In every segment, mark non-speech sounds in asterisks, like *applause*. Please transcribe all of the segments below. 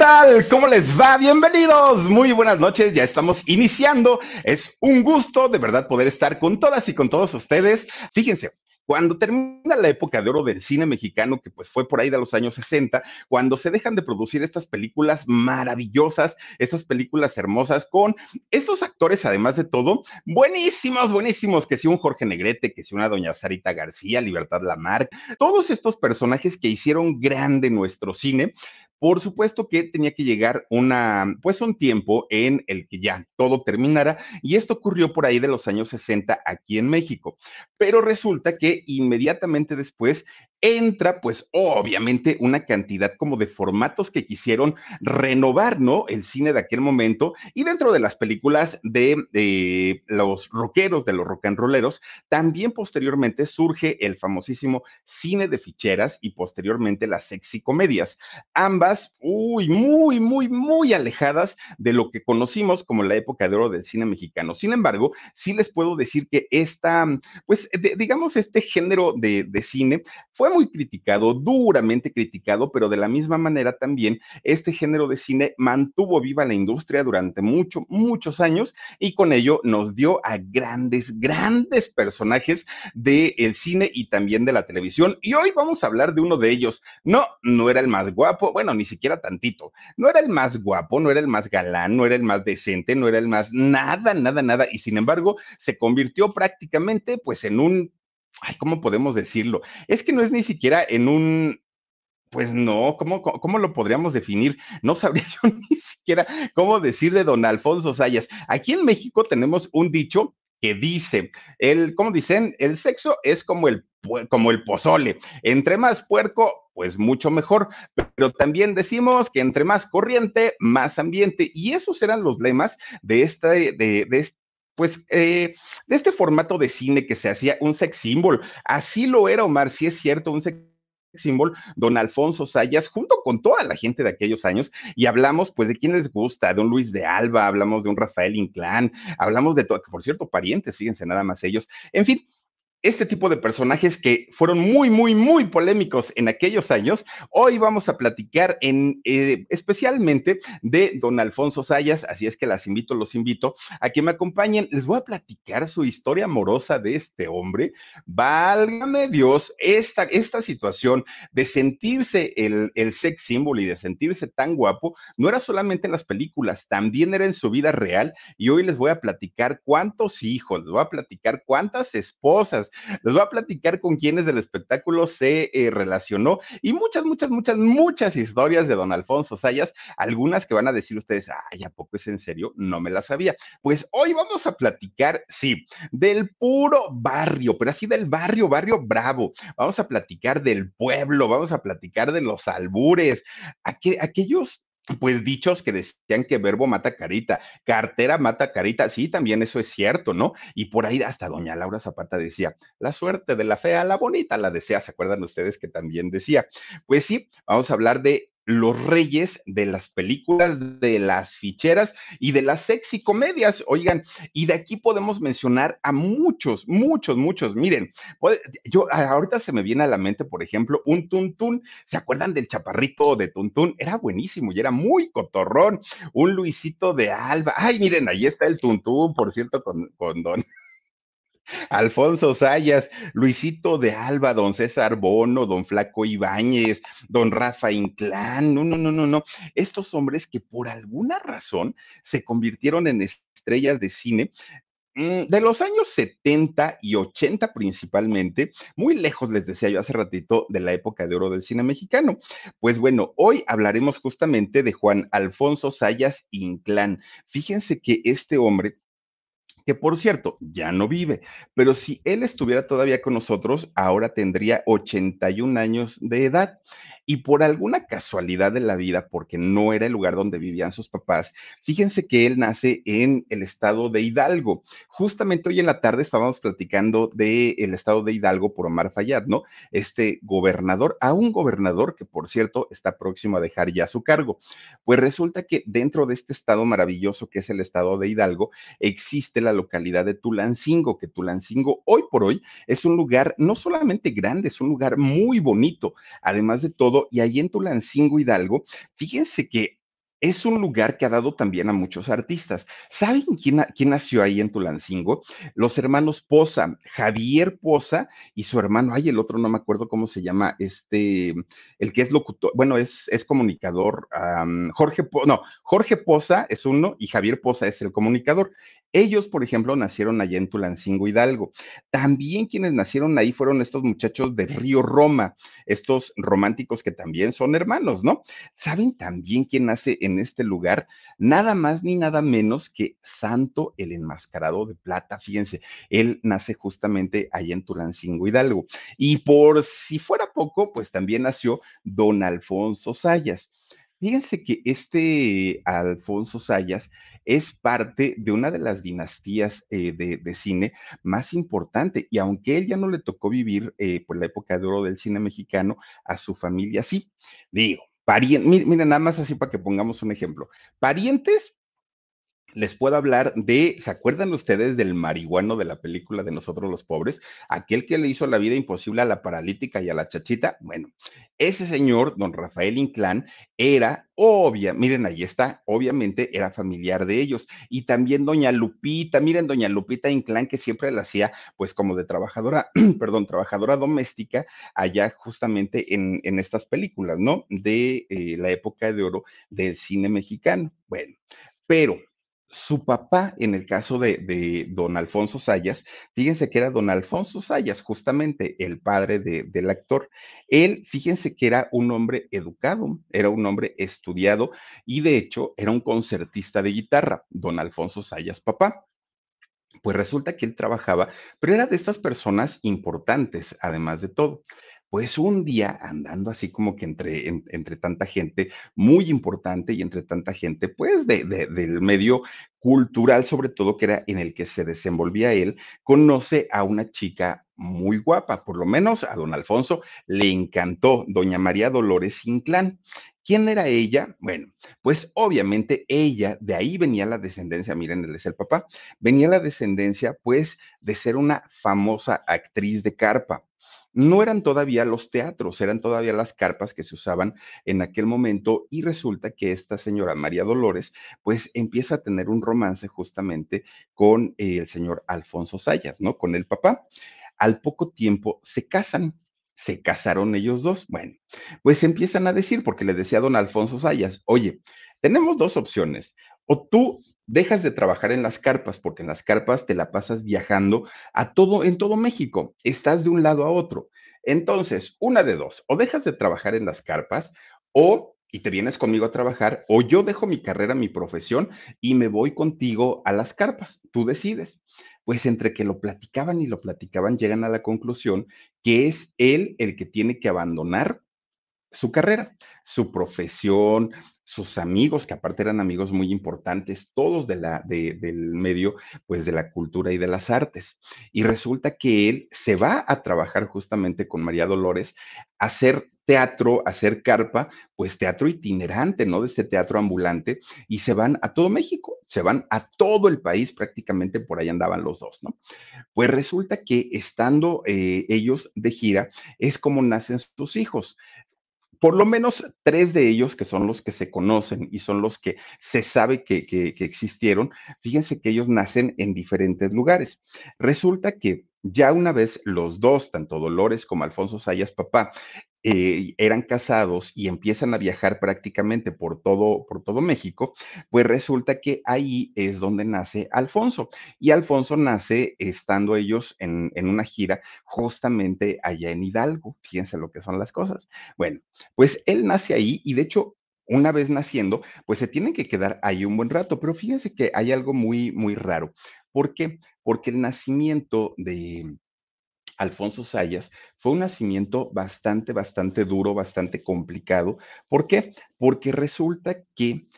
Hola, ¿qué tal? ¿Cómo les va? Bienvenidos. Muy buenas noches. Ya estamos iniciando. Es un gusto de verdad poder estar con todas y con todos ustedes. Fíjense, cuando termina la época de oro del cine mexicano, que pues fue por ahí de los años 60, cuando se dejan de producir estas películas maravillosas, estas películas hermosas con estos actores, además de todo, buenísimos, buenísimos, que si un Jorge Negrete, que si una doña Sarita García, Libertad Lamarck, todos estos personajes que hicieron grande nuestro cine, por supuesto que tenía que llegar una, pues un tiempo en el que ya todo terminara y esto ocurrió por ahí de los años 60 aquí en México. Pero resulta que inmediatamente después entra, pues obviamente, una cantidad como de formatos que quisieron renovar, ¿no? El cine de aquel momento y dentro de las películas de, los rockeros, de los rock and rolleros, también posteriormente surge el famosísimo cine de ficheras y posteriormente las sexy comedias, ambas, uy, muy, muy, muy alejadas de lo que conocimos como la época de oro del cine mexicano. Sin embargo, sí les puedo decir que esta, pues, digamos, este género de, de cine fue muy criticado, duramente criticado, pero de la misma manera también este género de cine mantuvo viva la industria durante muchos, muchos años y con ello nos dio a grandes, grandes personajes del cine y también de la televisión. Y hoy vamos a hablar de uno de ellos. No, no era el más guapo, bueno, ni siquiera tantito. No era el más guapo, no era el más galán, no era el más decente, no era el más nada, nada, nada. Y sin embargo, se convirtió prácticamente pues en un ay, ¿cómo podemos decirlo? Es que no es ni siquiera en un, pues no, ¿cómo, ¿cómo, lo podríamos definir? No sabría *laughs* yo ni siquiera cómo decir de don Alfonso Sayas. Aquí en México tenemos un dicho que dice, el, ¿cómo dicen? El sexo es como el, como el pozole. Entre más puerco, pues mucho mejor. Pero también decimos que entre más corriente, más ambiente. Y esos eran los lemas de, esta, de, de, este pues, eh, de este formato de cine que se hacía un sex symbol. Así lo era, Omar, si es cierto, un sex symbol, don Alfonso Sayas, junto con toda la gente de aquellos años, y hablamos, pues, de quién les gusta, de un Luis de Alba, hablamos de un Rafael Inclán, hablamos de todo, que por cierto, parientes, fíjense nada más ellos, en fin, este tipo de personajes que fueron muy, muy, muy polémicos en aquellos años, hoy vamos a platicar en, eh, especialmente de don Alfonso Sayas, así es que las invito, los invito a que me acompañen. Les voy a platicar su historia amorosa de este hombre. Válgame Dios, esta, esta situación de sentirse el, el sex symbol y de sentirse tan guapo, no era solamente en las películas, también era en su vida real. Y hoy les voy a platicar cuántos hijos, les voy a platicar cuántas esposas, les voy a platicar con quienes del espectáculo se eh, relacionó y muchas, muchas, muchas, muchas historias de don Alfonso Sayas, algunas que van a decir ustedes, ay, ¿a poco es en serio? No me las sabía. Pues hoy vamos a platicar, sí, del puro barrio, pero así del barrio, barrio bravo. Vamos a platicar del pueblo, vamos a platicar de los albures, aquellos pues dichos que decían que verbo mata carita, cartera mata carita, sí, también eso es cierto, ¿no? Y por ahí hasta doña Laura Zapata decía, la suerte de la fea, la bonita la desea, ¿se acuerdan ustedes que también decía? Pues sí, vamos a hablar de los reyes de las películas, de las ficheras y de las sexy comedias. Oigan, y de aquí podemos mencionar a muchos, muchos, muchos. Miren, yo ahorita se me viene a la mente, por ejemplo, un Tuntún. ¿Se acuerdan del chaparrito de Tuntún? Era buenísimo y era muy cotorrón. Un Luisito de Alba. Ay, miren, ahí está el Tuntún, por cierto, con, con don Alfonso Sayas, Luisito de Alba, don César Bono, don Flaco Ibáñez, don Rafa Inclán, no, no, no, no, no. Estos hombres que por alguna razón se convirtieron en estrellas de cine mm, de los años 70 y 80 principalmente, muy lejos, les decía yo hace ratito, de la época de oro del cine mexicano. Pues bueno, hoy hablaremos justamente de Juan Alfonso Sayas Inclán. Fíjense que este hombre que por cierto, ya no vive, pero si él estuviera todavía con nosotros, ahora tendría 81 años de edad. Y por alguna casualidad de la vida, porque no era el lugar donde vivían sus papás, fíjense que él nace en el estado de Hidalgo. Justamente hoy en la tarde estábamos platicando del el estado de Hidalgo por Omar Fayad, ¿no? Este gobernador, a un gobernador que por cierto está próximo a dejar ya su cargo. Pues resulta que dentro de este estado maravilloso que es el estado de Hidalgo, existe la localidad de Tulancingo, que Tulancingo hoy por hoy es un lugar no solamente grande, es un lugar muy bonito. Además de todo, y ahí en Tulancingo Hidalgo, fíjense que es un lugar que ha dado también a muchos artistas. ¿Saben quién, quién, nació ahí en Tulancingo? Los hermanos Poza, Javier Poza y su hermano, ay, el otro no me acuerdo cómo se llama, este, el que es locutor, bueno, es, es comunicador, Jorge, no, Jorge Poza es uno y Javier Poza es el comunicador. Ellos, por ejemplo, nacieron allá en Tulancingo Hidalgo. También quienes nacieron ahí fueron estos muchachos de Río Roma, estos románticos que también son hermanos, ¿no? ¿Saben también quién nace en este lugar? Nada más ni nada menos que Santo el Enmascarado de Plata. Fíjense, él nace justamente allá en Tulancingo Hidalgo. Y por si fuera poco, pues también nació don Alfonso Sayas. Fíjense que este Alfonso Sayas es parte de una de las dinastías eh, de, cine más importante y aunque él ya no le tocó vivir eh, por la época de oro del cine mexicano, a su familia sí. Digo, parientes, miren, nada más así para que pongamos un ejemplo. Parientes les puedo hablar de, ¿se acuerdan ustedes del marihuano de la película de Nosotros los Pobres? Aquel que le hizo la vida imposible a la paralítica y a la chachita. Bueno, ese señor, don Rafael Inclán, era obvia, miren, ahí está, obviamente era familiar de ellos. Y también doña Lupita, miren, doña Lupita Inclán, que siempre la hacía, pues como de trabajadora, *clears throat* perdón, trabajadora doméstica, allá justamente en, en estas películas, ¿no? De eh, la época de oro del cine mexicano. Bueno, pero su papá, en el caso de, don Alfonso Sayas, fíjense que era don Alfonso Sayas, justamente el padre del actor. Él, fíjense que era un hombre educado, era un hombre estudiado y de hecho era un concertista de guitarra, don Alfonso Sayas, papá. Pues resulta que él trabajaba, pero era de estas personas importantes, además de todo pues un día andando así como que entre, entre tanta gente muy importante y entre tanta gente, pues de, del medio cultural, sobre todo que era en el que se desenvolvía él, conoce a una chica muy guapa, por lo menos a don Alfonso le encantó, doña María Dolores Inclán. ¿Quién era ella? Bueno, pues obviamente ella, de ahí venía la descendencia, miren, él es el papá, venía la descendencia pues de ser una famosa actriz de carpa no eran todavía los teatros, eran todavía las carpas que se usaban en aquel momento y resulta que esta señora María Dolores pues empieza a tener un romance justamente con el señor Alfonso Sayas, ¿no? Con el papá. Al poco tiempo se casan, se casaron ellos dos. Bueno, pues empiezan a decir, porque le decía a don Alfonso Sayas, oye, tenemos dos opciones. O tú dejas de trabajar en las carpas, porque en las carpas te la pasas viajando a todo, en todo México. Estás de un lado a otro. Entonces, una de dos, o dejas de trabajar en las carpas, o y te vienes conmigo a trabajar, o yo dejo mi carrera, mi profesión, y me voy contigo a las carpas. Tú decides. Pues entre que lo platicaban y lo platicaban, llegan a la conclusión que es él el que tiene que abandonar su carrera, su profesión, sus amigos, que aparte eran amigos muy importantes, todos de la, de, del medio, pues de la cultura y de las artes. Y resulta que él se va a trabajar justamente con María Dolores a hacer teatro, hacer carpa, pues teatro itinerante, ¿no? De este teatro ambulante, y se van a todo México, se van a todo el país, prácticamente por ahí andaban los dos, ¿no? Pues resulta que estando eh, ellos de gira, es como nacen sus hijos por lo menos tres de ellos, que son los que se conocen y son los que se sabe que, que, existieron, fíjense que ellos nacen en diferentes lugares. Resulta que ya una vez los dos, tanto Dolores como Alfonso Sayas papá, eh, eran casados y empiezan a viajar prácticamente por todo, por todo México, pues resulta que ahí es donde nace Alfonso. Y Alfonso nace estando ellos en, en una gira justamente allá en Hidalgo. Fíjense lo que son las cosas. Bueno, pues él nace ahí y de hecho una vez naciendo, pues se tienen que quedar ahí un buen rato, pero fíjense que hay algo muy, muy raro. ¿Por qué? Porque el nacimiento de Alfonso Sayas fue un nacimiento bastante, bastante duro, bastante complicado. ¿Por qué? Porque resulta que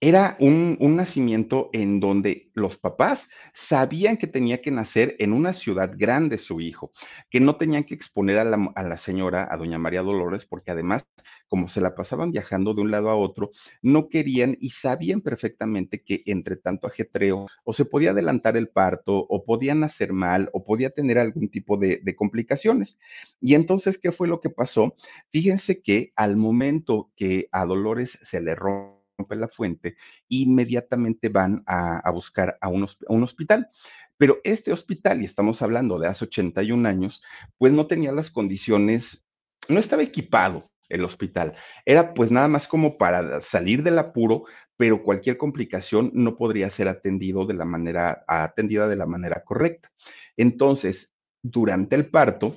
era un, un, nacimiento en donde los papás sabían que tenía que nacer en una ciudad grande su hijo, que no tenían que exponer a la, señora, a doña María Dolores, porque además, como se la pasaban viajando de un lado a otro, no querían y sabían perfectamente que entre tanto ajetreo, o se podía adelantar el parto, o podían nacer mal, o podía tener algún tipo de, de complicaciones. Y entonces, ¿qué fue lo que pasó? Fíjense que al momento que a Dolores se le rompe rompe la fuente, inmediatamente van a, a buscar a un, a un, hospital. Pero este hospital, y estamos hablando de hace 81 años, pues no tenía las condiciones, no estaba equipado el hospital. Era pues nada más como para salir del apuro, pero cualquier complicación no podría ser atendido de la manera, atendida de la manera correcta. Entonces, durante el parto,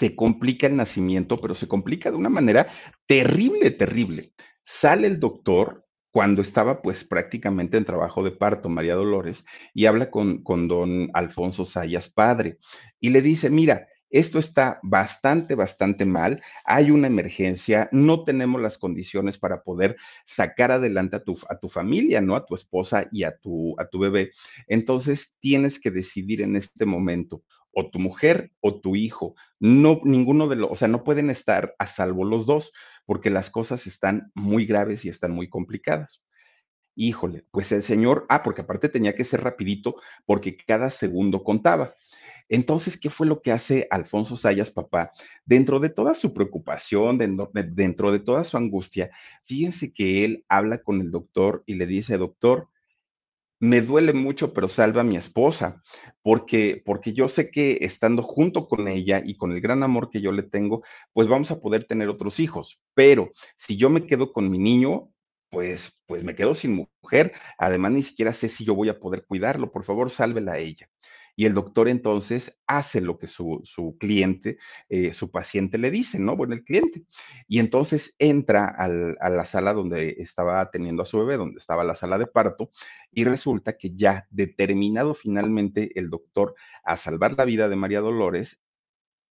se complica el nacimiento, pero se complica de una manera terrible, terrible. Sale el doctor cuando estaba pues prácticamente en trabajo de parto, María Dolores, y habla con, con don Alfonso Sayas, padre, y le dice, mira, esto está bastante, bastante mal, hay una emergencia, no tenemos las condiciones para poder sacar adelante a tu, a tu familia, ¿no? A tu esposa y a tu, a tu bebé. Entonces tienes que decidir en este momento, o tu mujer o tu hijo. No, ninguno de los, o sea, no pueden estar a salvo los dos, porque las cosas están muy graves y están muy complicadas. Híjole, pues el señor, ah, porque aparte tenía que ser rapidito, porque cada segundo contaba. Entonces, ¿qué fue lo que hace Alfonso Sayas, papá? Dentro de toda su preocupación, dentro de toda su angustia, fíjense que él habla con el doctor y le dice, doctor, me duele mucho, pero salva a mi esposa, porque, porque yo sé que estando junto con ella y con el gran amor que yo le tengo, pues vamos a poder tener otros hijos. Pero si yo me quedo con mi niño, pues, pues me quedo sin mujer. Además, ni siquiera sé si yo voy a poder cuidarlo. Por favor, sálvela a ella. Y el doctor entonces hace lo que su, su cliente, eh, su paciente le dice, ¿no? Bueno, el cliente. Y entonces entra a la sala donde estaba atendiendo a su bebé, donde estaba la sala de parto, y resulta que ya determinado finalmente el doctor a salvar la vida de María Dolores,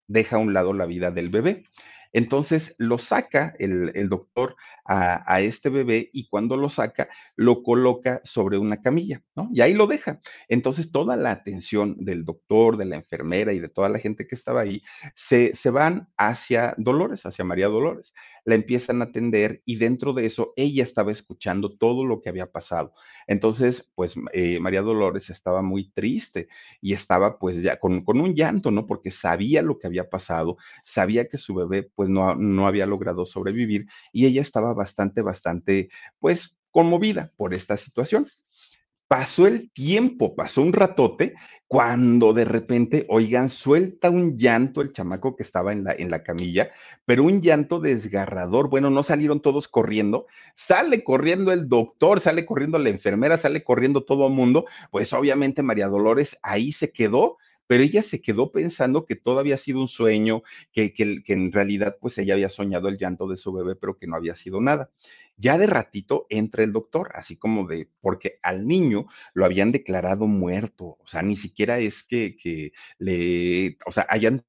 deja a un lado la vida del bebé. Entonces lo saca el, el doctor a, a, este bebé y cuando lo saca lo coloca sobre una camilla, ¿no? Y ahí lo deja. Entonces toda la atención del doctor, de la enfermera y de toda la gente que estaba ahí se, se van hacia Dolores, hacia María Dolores. La empiezan a atender y dentro de eso ella estaba escuchando todo lo que había pasado. Entonces, pues eh, María Dolores estaba muy triste y estaba pues ya con, con un llanto, ¿no? Porque sabía lo que había pasado, sabía que su bebé pues no, no había logrado sobrevivir y ella estaba bastante, bastante, pues conmovida por esta situación. Pasó el tiempo, pasó un ratote, cuando de repente, oigan, suelta un llanto el chamaco que estaba en la, en la camilla, pero un llanto desgarrador. Bueno, no salieron todos corriendo, sale corriendo el doctor, sale corriendo la enfermera, sale corriendo todo el mundo. Pues obviamente María Dolores ahí se quedó pero ella se quedó pensando que todo había sido un sueño, que, que, en realidad pues ella había soñado el llanto de su bebé, pero que no había sido nada. Ya de ratito entra el doctor, así como de, porque al niño lo habían declarado muerto, o sea, ni siquiera es que, que le, o sea, hayan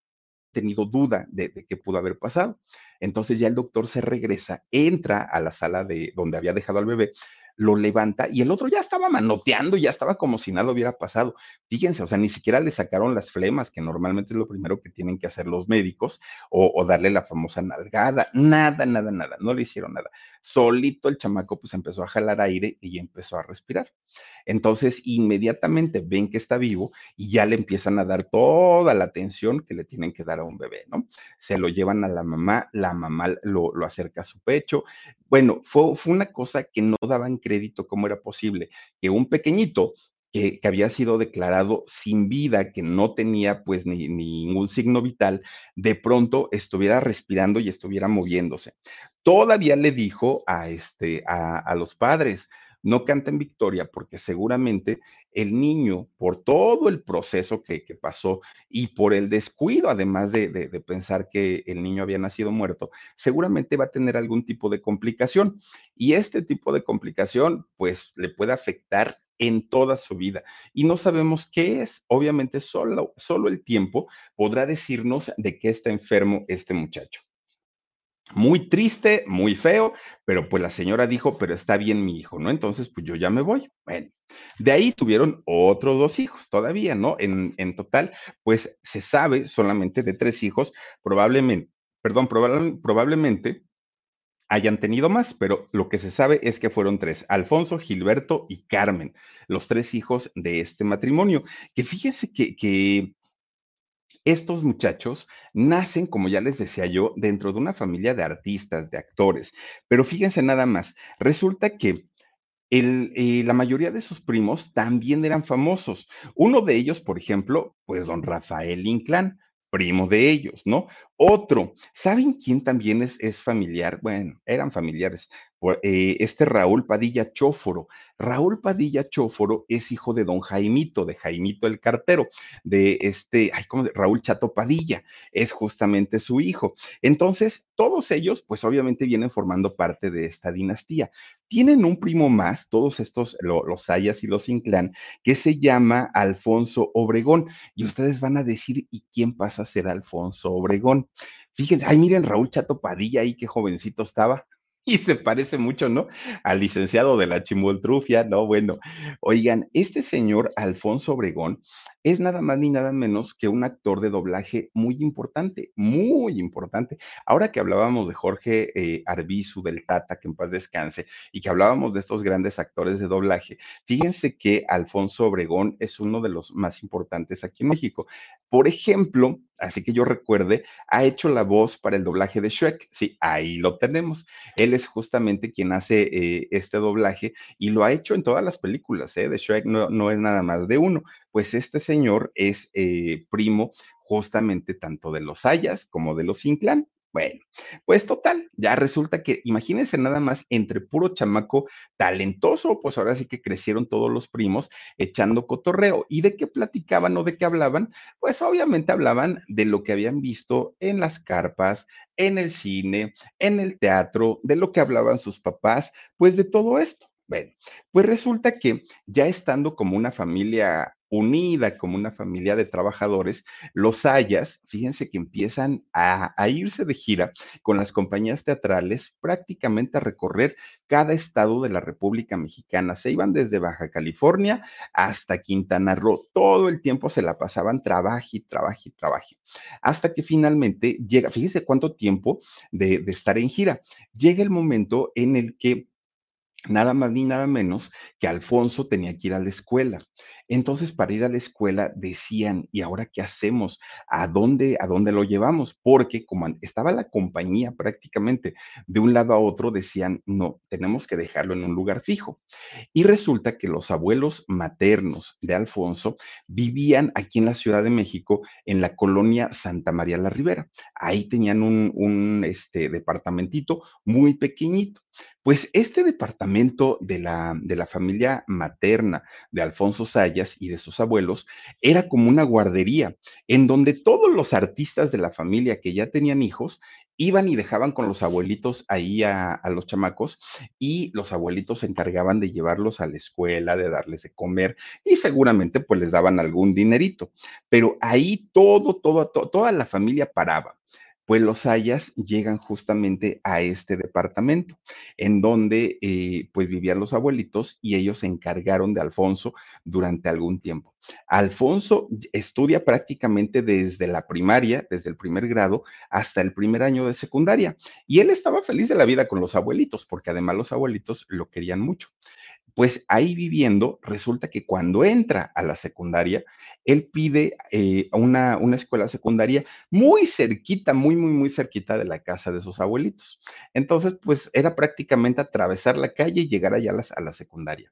tenido duda de, de qué pudo haber pasado. Entonces ya el doctor se regresa, entra a la sala de donde había dejado al bebé lo levanta y el otro ya estaba manoteando, ya estaba como si nada hubiera pasado. Fíjense, o sea, ni siquiera le sacaron las flemas, que normalmente es lo primero que tienen que hacer los médicos, o, darle la famosa nalgada. Nada, nada, nada, no le hicieron nada. Solito el chamaco pues empezó a jalar aire y empezó a respirar. Entonces, inmediatamente ven que está vivo y ya le empiezan a dar toda la atención que le tienen que dar a un bebé, ¿no? Se lo llevan a la mamá, la mamá lo, lo acerca a su pecho. Bueno, fue, fue una cosa que no daban crédito cómo era posible que un pequeñito que, había sido declarado sin vida, que no tenía pues ni, ni, ningún signo vital, de pronto estuviera respirando y estuviera moviéndose. Todavía le dijo a, este, a los padres, no canten victoria porque seguramente el niño, por todo el proceso que, que pasó y por el descuido, además de, de, de, pensar que el niño había nacido muerto, seguramente va a tener algún tipo de complicación. Y este tipo de complicación, pues, le puede afectar en toda su vida. Y no sabemos qué es. Obviamente, solo, solo el tiempo podrá decirnos de qué está enfermo este muchacho. Muy triste, muy feo, pero pues la señora dijo, pero está bien mi hijo, ¿no? Entonces, pues yo ya me voy. Bueno, de ahí tuvieron otros dos hijos todavía, ¿no? En, en total, pues se sabe solamente de tres hijos, probablemente, perdón, probable, probablemente hayan tenido más, pero lo que se sabe es que fueron tres, Alfonso, Gilberto y Carmen, los tres hijos de este matrimonio, que fíjese que, que estos muchachos nacen, como ya les decía yo, dentro de una familia de artistas, de actores. Pero fíjense nada más, resulta que eh, la mayoría de sus primos también eran famosos. Uno de ellos, por ejemplo, pues don Rafael Inclán, primo de ellos, ¿no? Otro, ¿saben quién también es, es familiar? Bueno, eran familiares. Eh, este Raúl Padilla Chóforo. Raúl Padilla Chóforo es hijo de don Jaimito, de Jaimito el cartero, de este, ay, ¿cómo? Raúl Chato Padilla, es justamente su hijo. Entonces, todos ellos, pues obviamente vienen formando parte de esta dinastía. Tienen un primo más, todos estos, lo, los Sayas y los Inclán, que se llama Alfonso Obregón. Y ustedes van a decir, ¿y quién pasa a ser Alfonso Obregón? Fíjense, ay, miren, Raúl Chato Padilla ahí, qué jovencito estaba y se parece mucho, ¿no? Al licenciado de la chimoltrufia, ¿no? Bueno, oigan, este señor Alfonso Obregón es nada más ni nada menos que un actor de doblaje muy importante, muy importante. Ahora que hablábamos de Jorge eh, Arbizu del Tata, que en paz descanse, y que hablábamos de estos grandes actores de doblaje, fíjense que Alfonso Obregón es uno de los más importantes aquí en México. Por ejemplo, así que yo recuerde, ha hecho la voz para el doblaje de Shrek. Sí, ahí lo tenemos. Él es justamente quien hace eh, este doblaje y lo ha hecho en todas las películas ¿eh? de Shrek, no, es nada más de uno. Pues este señor es eh, primo justamente tanto de los Ayas como de los Inclán. Bueno, pues total, ya resulta que, imagínense nada más, entre puro chamaco talentoso, pues ahora sí que crecieron todos los primos echando cotorreo. ¿Y de qué platicaban o de qué hablaban? Pues obviamente hablaban de lo que habían visto en las carpas, en el cine, en el teatro, de lo que hablaban sus papás, pues de todo esto. Bueno, pues resulta que ya estando como una familia unida como una familia de trabajadores, los Hayas, fíjense que empiezan a, a, irse de gira con las compañías teatrales prácticamente a recorrer cada estado de la República Mexicana. Se iban desde Baja California hasta Quintana Roo. Todo el tiempo se la pasaban trabaje y trabaje y trabaje. Hasta que finalmente llega, fíjense cuánto tiempo de, de estar en gira. Llega el momento en el que nada más ni nada menos que Alfonso tenía que ir a la escuela. Entonces, para ir a la escuela decían, ¿y ahora qué hacemos? ¿A dónde, a dónde lo llevamos? Porque como estaba la compañía prácticamente de un lado a otro, decían, no, tenemos que dejarlo en un lugar fijo. Y resulta que los abuelos maternos de Alfonso vivían aquí en la Ciudad de México, en la colonia Santa María la Ribera. Ahí tenían un, un este, departamentito muy pequeñito. Pues este departamento de la, de la familia materna de Alfonso Sayas y de sus abuelos era como una guardería en donde todos los artistas de la familia que ya tenían hijos iban y dejaban con los abuelitos ahí a, los chamacos y los abuelitos se encargaban de llevarlos a la escuela, de darles de comer y seguramente pues les daban algún dinerito. Pero ahí todo, todo, todo toda la familia paraba pues los Ayas llegan justamente a este departamento, en donde eh, pues vivían los abuelitos y ellos se encargaron de Alfonso durante algún tiempo. Alfonso estudia prácticamente desde la primaria, desde el primer grado, hasta el primer año de secundaria. Y él estaba feliz de la vida con los abuelitos, porque además los abuelitos lo querían mucho pues ahí viviendo, resulta que cuando entra a la secundaria, él pide eh, una, una, escuela secundaria muy cerquita, muy, muy, muy cerquita de la casa de sus abuelitos. Entonces, pues era prácticamente atravesar la calle y llegar allá a la, a la secundaria.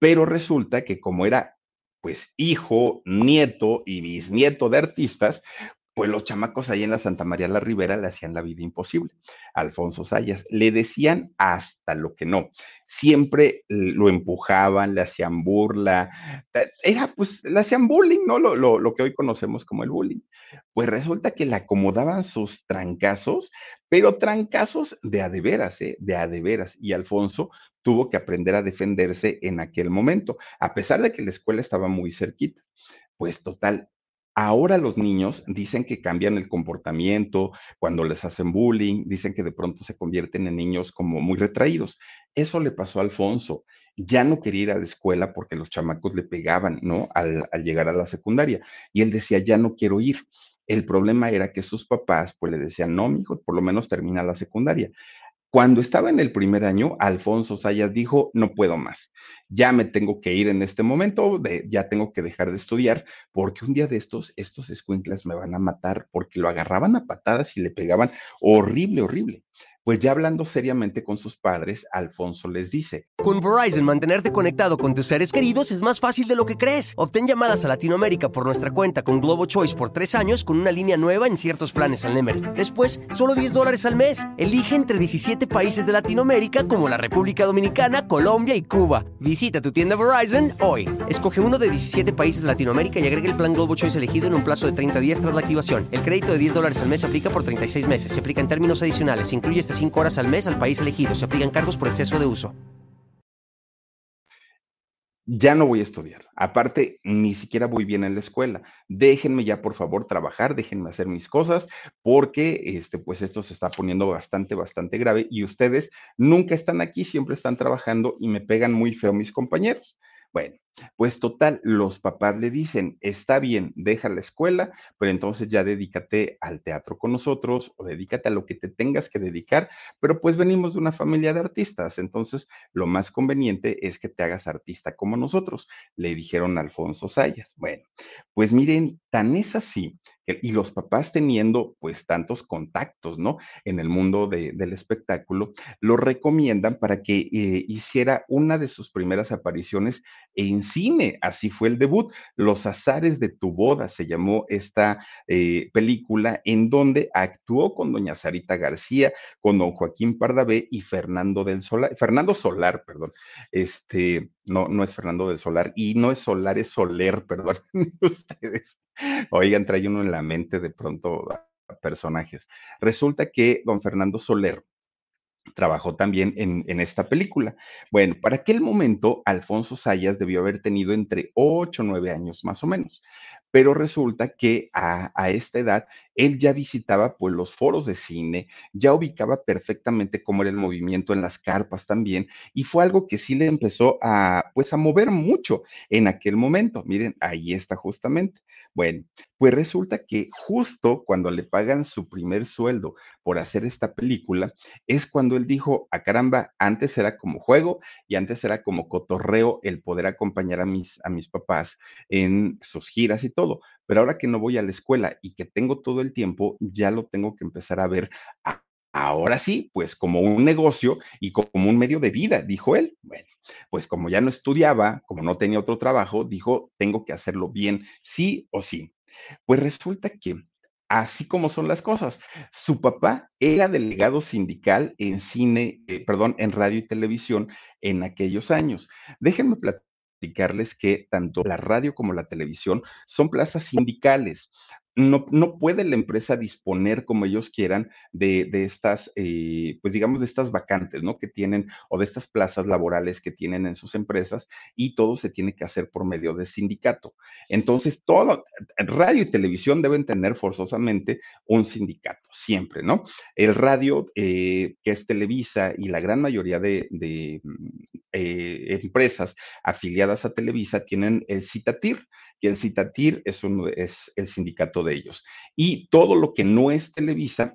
Pero resulta que como era pues hijo, nieto y bisnieto de artistas, pues los chamacos ahí en la Santa María la Ribera le hacían la vida imposible. Alfonso Sayas, le decían hasta lo que no. Siempre lo empujaban, le hacían burla, era pues, le hacían bullying, ¿no? Lo, lo, lo que hoy conocemos como el bullying. Pues resulta que le acomodaban sus trancazos, pero trancazos de a de veras, ¿eh? De a de veras. Y Alfonso tuvo que aprender a defenderse en aquel momento, a pesar de que la escuela estaba muy cerquita. Pues total, Ahora los niños dicen que cambian el comportamiento cuando les hacen bullying, dicen que de pronto se convierten en niños como muy retraídos. Eso le pasó a Alfonso. Ya no quería ir a la escuela porque los chamacos le pegaban, ¿no? Al, llegar a la secundaria. Y él decía, ya no quiero ir. El problema era que sus papás pues le decían, no, hijo, por lo menos termina la secundaria. Cuando estaba en el primer año, Alfonso Sayas dijo, no puedo más, ya me tengo que ir en este momento, de, ya tengo que dejar de estudiar, porque un día de estos, estos escuinclas me van a matar, porque lo agarraban a patadas y le pegaban horrible, horrible. Pues ya hablando seriamente con sus padres, Alfonso les dice, Con Verizon mantenerte conectado con tus seres queridos es más fácil de lo que crees. Obtén llamadas a Latinoamérica por nuestra cuenta con Globo Choice por tres años con una línea nueva en ciertos planes al Nemery. Después, solo 10 dólares al mes. Elige entre 17 países de Latinoamérica como la República Dominicana, Colombia y Cuba. Visita tu tienda Verizon hoy. Escoge uno de 17 países de Latinoamérica y agrega el plan Globo Choice elegido en un plazo de 30 días tras la activación. El crédito de 10 dólares al mes se aplica por 36 meses. Se aplica en términos adicionales. Se incluye este 5 horas al mes al país elegido. Se aplican cargos por exceso de uso. Ya no voy a estudiar. Aparte, ni siquiera voy bien en la escuela. Déjenme ya, por favor, trabajar, déjenme hacer mis cosas, porque este, pues esto se está poniendo bastante, bastante grave y ustedes nunca están aquí, siempre están trabajando y me pegan muy feo mis compañeros. Bueno, pues total, los papás le dicen, está bien, deja la escuela, pero entonces ya dedícate al teatro con nosotros o dedícate a lo que te tengas que dedicar, pero pues venimos de una familia de artistas, entonces lo más conveniente es que te hagas artista como nosotros, le dijeron Alfonso Sayas. Bueno, pues miren, tan es así y los papás teniendo pues tantos contactos, ¿no? En el mundo del espectáculo, lo recomiendan para que eh, hiciera una de sus primeras apariciones en cine. Así fue el debut. Los azares de tu boda se llamó esta eh, película en donde actuó con doña Sarita García, con don Joaquín Pardavé y Fernando del Solar, Fernando Solar, perdón. Este, no, no es Fernando del Solar y no es Solar, es Soler, *laughs* perdón *laughs* ustedes. Oigan, trae uno en la mente de pronto personajes. Resulta que don Fernando Soler trabajó también en, en, esta película. Bueno, para aquel momento, Alfonso Sayas debió haber tenido entre 8 o 9 años más o menos, pero resulta que a, a, esta edad él ya visitaba pues los foros de cine, ya ubicaba perfectamente cómo era el movimiento en las carpas también, y fue algo que sí le empezó a pues a mover mucho en aquel momento. Miren, ahí está justamente. Bueno, pues resulta que justo cuando le pagan su primer sueldo por hacer esta película, es cuando él dijo, a ah, caramba, antes era como juego y antes era como cotorreo el poder acompañar a mis, a mis papás en sus giras y todo, pero ahora que no voy a la escuela y que tengo todo el tiempo, ya lo tengo que empezar a ver ahora sí, pues como un negocio y como un medio de vida, dijo él. Bueno, pues como ya no estudiaba, como no tenía otro trabajo, dijo, tengo que hacerlo bien, sí o sí. Pues resulta que así como son las cosas. Su papá era delegado sindical en cine, eh, perdón, en radio y televisión en aquellos años. Déjenme platicarles que tanto la radio como la televisión son plazas sindicales no, no puede la empresa disponer como ellos quieran de, de estas, eh, pues digamos, de estas vacantes, ¿no? Que tienen o de estas plazas laborales que tienen en sus empresas y todo se tiene que hacer por medio de sindicato. Entonces, todo, radio y televisión deben tener forzosamente un sindicato, siempre, ¿no? El radio, eh, que es Televisa y la gran mayoría de, eh, empresas afiliadas a Televisa tienen el CITATIR, que el CITATIR es, el sindicato de ellos. Y todo lo que no es Televisa,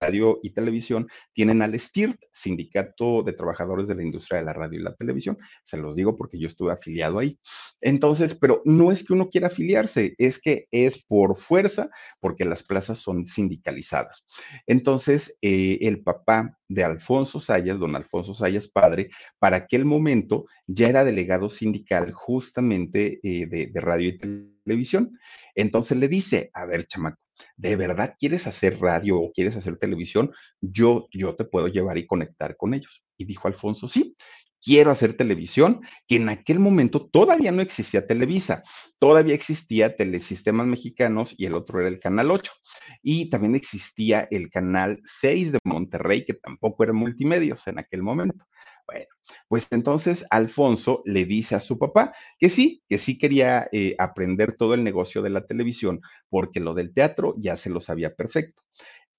radio y televisión, tienen al STIR, Sindicato de Trabajadores de la Industria de la Radio y la Televisión. Se los digo porque yo estuve afiliado ahí. Entonces, pero no es que uno quiera afiliarse, es que es por fuerza, porque las plazas son sindicalizadas. Entonces, eh, el papá de Alfonso Sayas, don Alfonso Sayas padre, para aquel momento ya era delegado sindical justamente eh, de, de radio y televisión. Entonces le dice, a ver, chamaco, ¿de verdad quieres hacer radio o quieres hacer televisión? Yo, yo te puedo llevar y conectar con ellos. Y dijo Alfonso, sí, quiero hacer televisión, que en aquel momento todavía no existía Televisa, todavía existía Telesistemas Mexicanos y el otro era el Canal 8. Y también existía el Canal 6 de Monterrey, que tampoco era multimedios en aquel momento. Bueno, pues entonces Alfonso le dice a su papá que sí, que sí quería eh, aprender todo el negocio de la televisión, porque lo del teatro ya se lo sabía perfecto.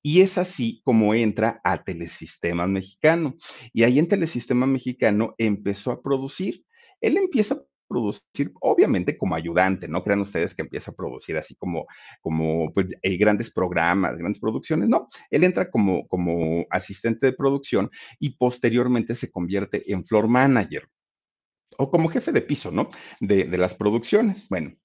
Y es así como entra a Telesistema Mexicano. Y ahí en Telesistema Mexicano empezó a producir. Él empieza a producir, obviamente como ayudante, no crean ustedes que empieza a producir así como, como pues, eh, grandes programas, grandes producciones, no, él entra como, como asistente de producción y posteriormente se convierte en floor manager o como jefe de piso, ¿no? De, de las producciones. Bueno,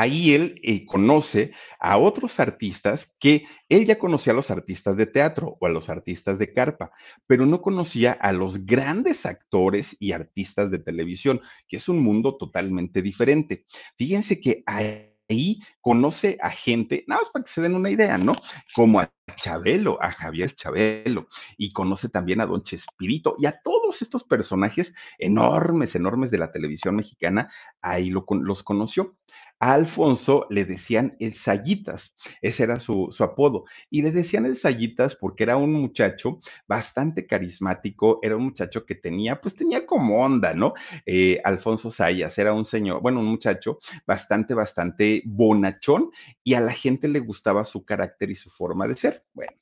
ahí él eh, conoce a otros artistas que él ya conocía a los artistas de teatro o a los artistas de carpa, pero no conocía a los grandes actores y artistas de televisión, que es un mundo totalmente diferente. Fíjense que ahí conoce a gente, nada más para que se den una idea, ¿no? Como a Chabelo, a Javier Chabelo, y conoce también a Don Chespirito y a todos estos personajes enormes, enormes de la televisión mexicana, ahí lo, los conoció. A Alfonso le decían el Sayitas, ese era su, apodo, y le decían el Sayitas porque era un muchacho bastante carismático, era un muchacho que tenía, pues tenía como onda, ¿no? Eh, Alfonso Sayas era un señor, bueno, un muchacho bastante, bastante bonachón y a la gente le gustaba su carácter y su forma de ser. Bueno,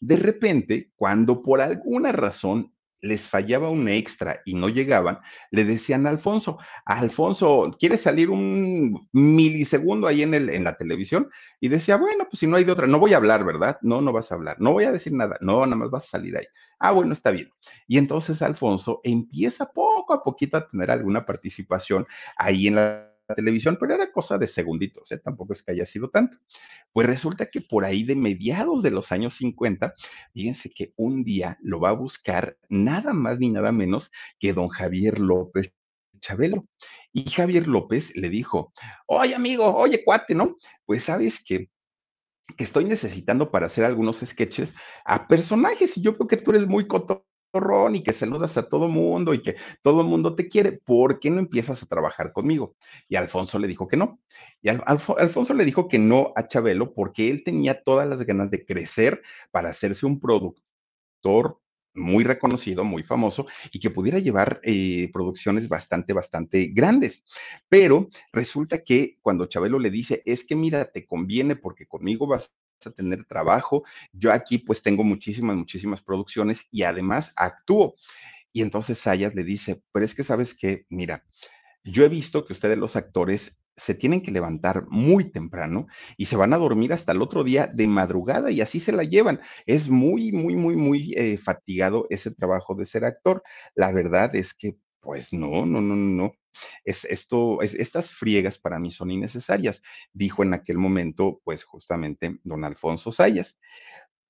de repente, cuando por alguna razón les fallaba un extra y no llegaban, le decían a Alfonso, Alfonso, ¿quieres salir un milisegundo ahí en, el, en la televisión? Y decía, bueno, pues si no hay de otra, no voy a hablar, ¿verdad? No, no vas a hablar, no voy a decir nada, no, nada más vas a salir ahí. Ah, bueno, está bien. Y entonces Alfonso empieza poco a poquito a tener alguna participación ahí en la televisión, pero era cosa de segunditos, ¿eh? tampoco es que haya sido tanto. Pues resulta que por ahí de mediados de los años 50, fíjense que un día lo va a buscar nada más ni nada menos que don Javier López Chabelo. Y Javier López le dijo, oye amigo, oye cuate, ¿no? Pues sabes que que estoy necesitando para hacer algunos sketches a personajes y yo creo que tú eres muy coto y que saludas a todo mundo y que todo el mundo te quiere, ¿por qué no empiezas a trabajar conmigo? Y Alfonso le dijo que no. Y Alfonso le dijo que no a Chabelo porque él tenía todas las ganas de crecer para hacerse un productor muy reconocido, muy famoso y que pudiera llevar eh, producciones bastante, bastante grandes. Pero resulta que cuando Chabelo le dice, es que mira, te conviene porque conmigo vas a tener trabajo. Yo aquí pues tengo muchísimas, muchísimas producciones y además actúo. Y entonces Sayas le dice, pero es que sabes que, mira, yo he visto que ustedes los actores se tienen que levantar muy temprano y se van a dormir hasta el otro día de madrugada y así se la llevan. Es muy, muy, muy, muy eh, fatigado ese trabajo de ser actor. La verdad es que, pues no, no, no, no. Es, esto, es, estas friegas para mí son innecesarias, dijo en aquel momento, pues justamente don Alfonso Sayas.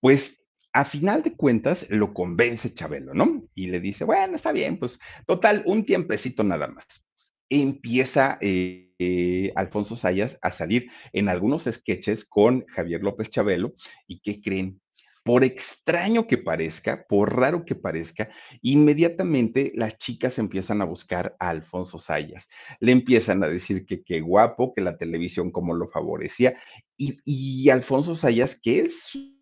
Pues a final de cuentas lo convence Chabelo, ¿no? Y le dice, bueno, está bien, pues total, un tiempecito nada más. Empieza eh, eh, Alfonso Sayas a salir en algunos sketches con Javier López Chabelo y ¿qué creen? Por extraño que parezca, por raro que parezca, inmediatamente las chicas empiezan a buscar a Alfonso Sayas. Le empiezan a decir que qué guapo, que la televisión como lo favorecía. Y, y Alfonso Sayas, que es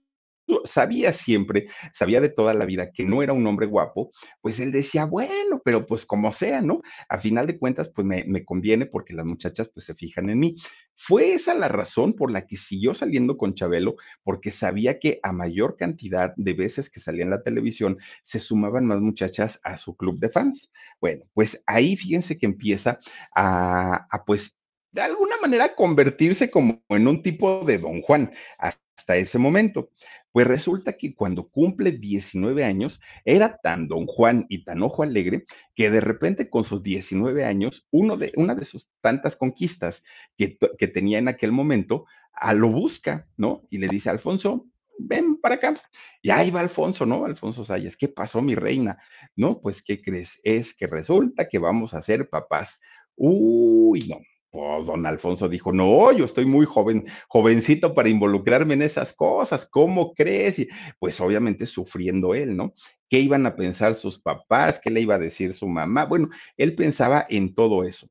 sabía siempre, sabía de toda la vida que no era un hombre guapo, pues él decía, bueno, pero pues como sea, ¿no? A final de cuentas, pues me, me, conviene porque las muchachas pues se fijan en mí. Fue esa la razón por la que siguió saliendo con Chabelo, porque sabía que a mayor cantidad de veces que salía en la televisión, se sumaban más muchachas a su club de fans. Bueno, pues ahí fíjense que empieza a, a pues de alguna manera convertirse como en un tipo de Don Juan hasta ese momento. Pues resulta que cuando cumple 19 años, era tan don Juan y tan ojo alegre que de repente con sus 19 años, uno de, una de sus tantas conquistas que, tenía en aquel momento, a lo busca, ¿no? Y le dice, Alfonso, ven para acá. Y ahí va Alfonso, ¿no? Alfonso Sayas, ¿qué pasó, mi reina? No, pues, ¿qué crees? Es que resulta que vamos a ser papás. Uy, no, pues don Alfonso dijo, no, yo estoy muy joven, jovencito para involucrarme en esas cosas, ¿cómo crees? Pues obviamente sufriendo él, ¿no? ¿Qué iban a pensar sus papás? ¿Qué le iba a decir su mamá? Bueno, él pensaba en todo eso.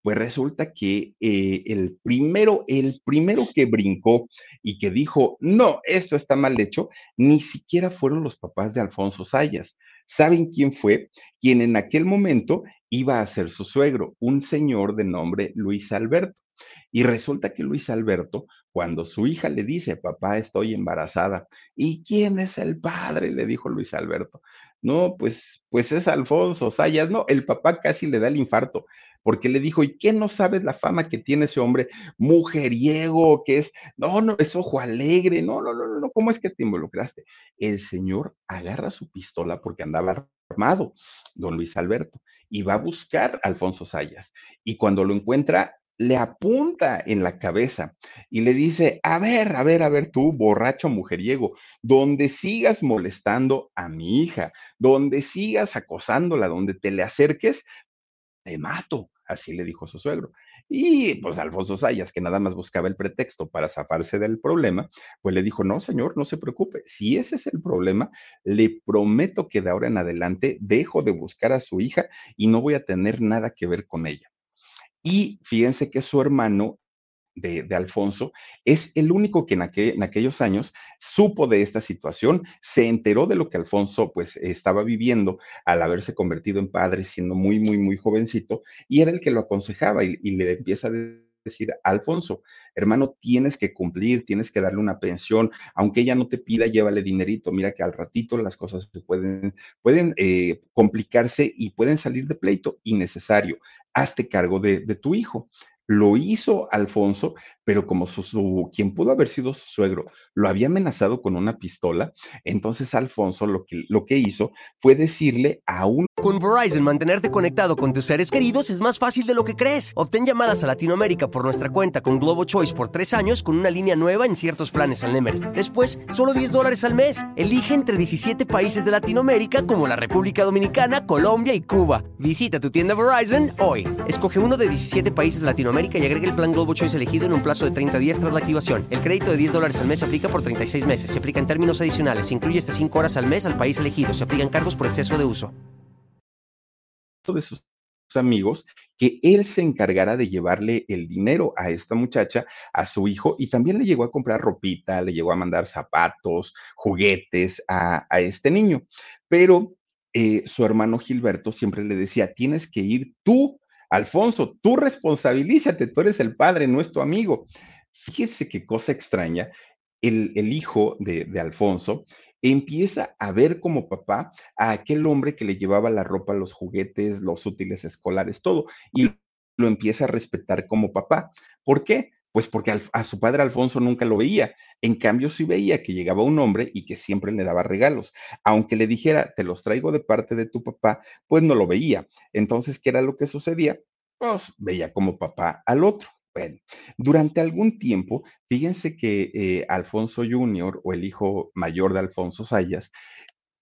Pues resulta que eh, el primero, el primero que brincó y que dijo, no, esto está mal hecho, ni siquiera fueron los papás de Alfonso Sayas. ¿Saben quién fue? Quien en aquel momento iba a ser su suegro, un señor de nombre Luis Alberto. Y resulta que Luis Alberto, cuando su hija le dice, papá, estoy embarazada, ¿y quién es el padre? le dijo Luis Alberto. No, pues, pues es Alfonso Sayas. No, el papá casi le da el infarto, porque le dijo, ¿y qué no sabes la fama que tiene ese hombre mujeriego, que es, no, no, es ojo alegre, no, no, no, no, ¿cómo es que te involucraste? El señor agarra su pistola porque andaba armado, don Luis Alberto, y va a buscar a Alfonso Sayas. Y cuando lo encuentra, le apunta en la cabeza y le dice, a ver, a ver, a ver tú, borracho mujeriego, donde sigas molestando a mi hija, donde sigas acosándola, donde te le acerques, te mato. Así le dijo su suegro. Y pues Alfonso Sayas, que nada más buscaba el pretexto para zafarse del problema, pues le dijo, no, señor, no se preocupe. Si ese es el problema, le prometo que de ahora en adelante dejo de buscar a su hija y no voy a tener nada que ver con ella. Y fíjense que su hermano de, Alfonso, es el único que en, en, aquellos años supo de esta situación, se enteró de lo que Alfonso pues estaba viviendo al haberse convertido en padre siendo muy, muy, muy jovencito, y era el que lo aconsejaba y, le empieza a decir, Alfonso, hermano, tienes que cumplir, tienes que darle una pensión, aunque ella no te pida, llévale dinerito, mira que al ratito las cosas se pueden, pueden eh, complicarse y pueden salir de pleito innecesario. Hazte cargo de tu hijo. Lo hizo Alfonso, pero como su, quien pudo haber sido su suegro lo había amenazado con una pistola, entonces Alfonso lo que, lo que hizo fue decirle a un... Con Verizon, mantenerte conectado con tus seres queridos es más fácil de lo que crees. Obtén llamadas a Latinoamérica por nuestra cuenta con Globo Choice por tres años con una línea nueva en ciertos planes al Nemery. Después, solo 10 dólares al mes. Elige entre 17 países de Latinoamérica como la República Dominicana, Colombia y Cuba. Visita tu tienda Verizon hoy. Escoge uno de 17 países de Latinoamérica y agrega el plan Globo Choice elegido en un plazo de 30 días tras la activación. El crédito de 10 dólares al mes se aplica por 36 meses. Se aplica en términos adicionales. Se incluye hasta 5 horas al mes al país elegido. Se aplican cargos por exceso de uso. De sus amigos que él se encargara de llevarle el dinero a esta muchacha, a su hijo, y también le llegó a comprar ropita, le llegó a mandar zapatos, juguetes a, a este niño. Pero eh, su hermano Gilberto siempre le decía, tienes que ir tú Alfonso, tú responsabilízate, tú eres el padre, no es tu amigo. Fíjese qué cosa extraña. El, hijo de, Alfonso empieza a ver como papá a aquel hombre que le llevaba la ropa, los juguetes, los útiles escolares, todo, y lo empieza a respetar como papá. ¿Por qué? Pues porque a su padre Alfonso nunca lo veía. En cambio, sí veía que llegaba un hombre y que siempre le daba regalos. Aunque le dijera, te los traigo de parte de tu papá, pues no lo veía. Entonces, ¿qué era lo que sucedía? Pues veía como papá al otro. Bueno, durante algún tiempo, fíjense que eh, Alfonso Jr. o el hijo mayor de Alfonso Sayas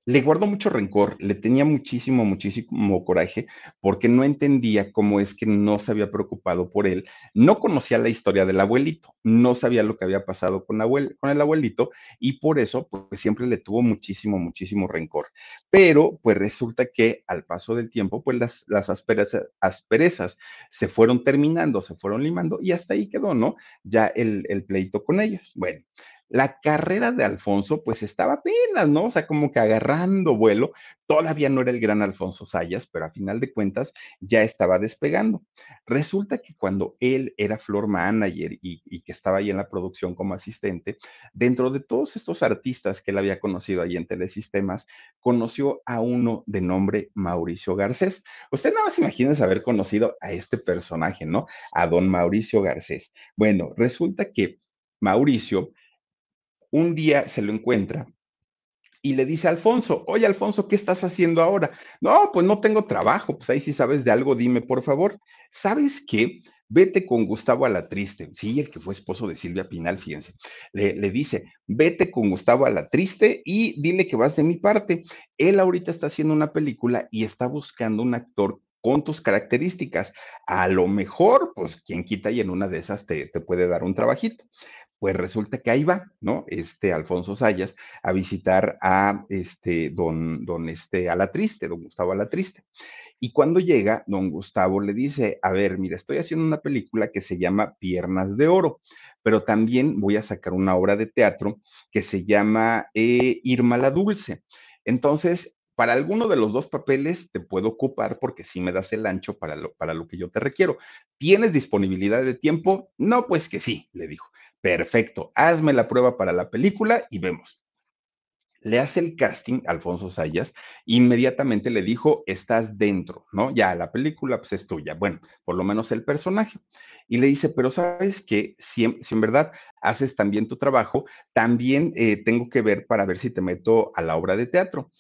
le guardó mucho rencor, le tenía muchísimo, muchísimo coraje porque no entendía cómo es que no se había preocupado por él, no conocía la historia del abuelito, no sabía lo que había pasado con, con el abuelito y por eso pues siempre le tuvo muchísimo, muchísimo rencor. Pero pues resulta que al paso del tiempo pues las, las asperezas, asperezas se fueron terminando, se fueron limando y hasta ahí quedó, ¿no? Ya el, el pleito con ellos. Bueno, la carrera de Alfonso, pues estaba apenas, ¿no? O sea, como que agarrando vuelo. Todavía no era el gran Alfonso Sayas, pero a final de cuentas ya estaba despegando. Resulta que cuando él era floor manager y, que estaba ahí en la producción como asistente, dentro de todos estos artistas que él había conocido ahí en Telesistemas, conoció a uno de nombre Mauricio Garcés. Usted nada más imagina haber conocido a este personaje, ¿no? A don Mauricio Garcés. Bueno, resulta que Mauricio un día se lo encuentra y le dice a Alfonso, oye Alfonso, ¿qué estás haciendo ahora? No, pues no tengo trabajo, pues ahí si sabes de algo, dime por favor. ¿Sabes qué? Vete con Gustavo a la triste, sí, el que fue esposo de Silvia Pinal, fíjense. Le, le, dice, vete con Gustavo a la triste y dile que vas de mi parte. Él ahorita está haciendo una película y está buscando un actor con tus características. A lo mejor, pues quien quita y en una de esas te, te puede dar un trabajito pues resulta que ahí va, ¿no? Este Alfonso Sayas a visitar a este don, don este Alatriste, don Gustavo Alatriste. Y cuando llega, don Gustavo le dice, a ver, mira, estoy haciendo una película que se llama Piernas de Oro, pero también voy a sacar una obra de teatro que se llama eh, Irma la Dulce. Entonces, para alguno de los dos papeles te puedo ocupar porque sí me das el ancho para lo, para lo que yo te requiero. ¿Tienes disponibilidad de tiempo? No, pues que sí, le dijo. Perfecto, hazme la prueba para la película y vemos. Le hace el casting Alfonso Sayas, inmediatamente le dijo, estás dentro, ¿no? Ya, la película pues es tuya, bueno, por lo menos el personaje. Y le dice, pero sabes que si, en verdad haces también tu trabajo, también eh, tengo que ver para ver si te meto a la obra de teatro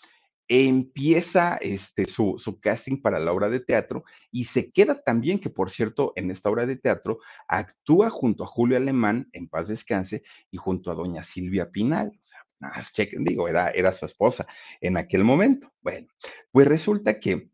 empieza este, su, su, casting para la obra de teatro y se queda también, que por cierto, en esta obra de teatro actúa junto a Julio Alemán, en paz descanse, y junto a doña Silvia Pinal. O sea, chequen, digo, era, era su esposa en aquel momento. Bueno, pues resulta que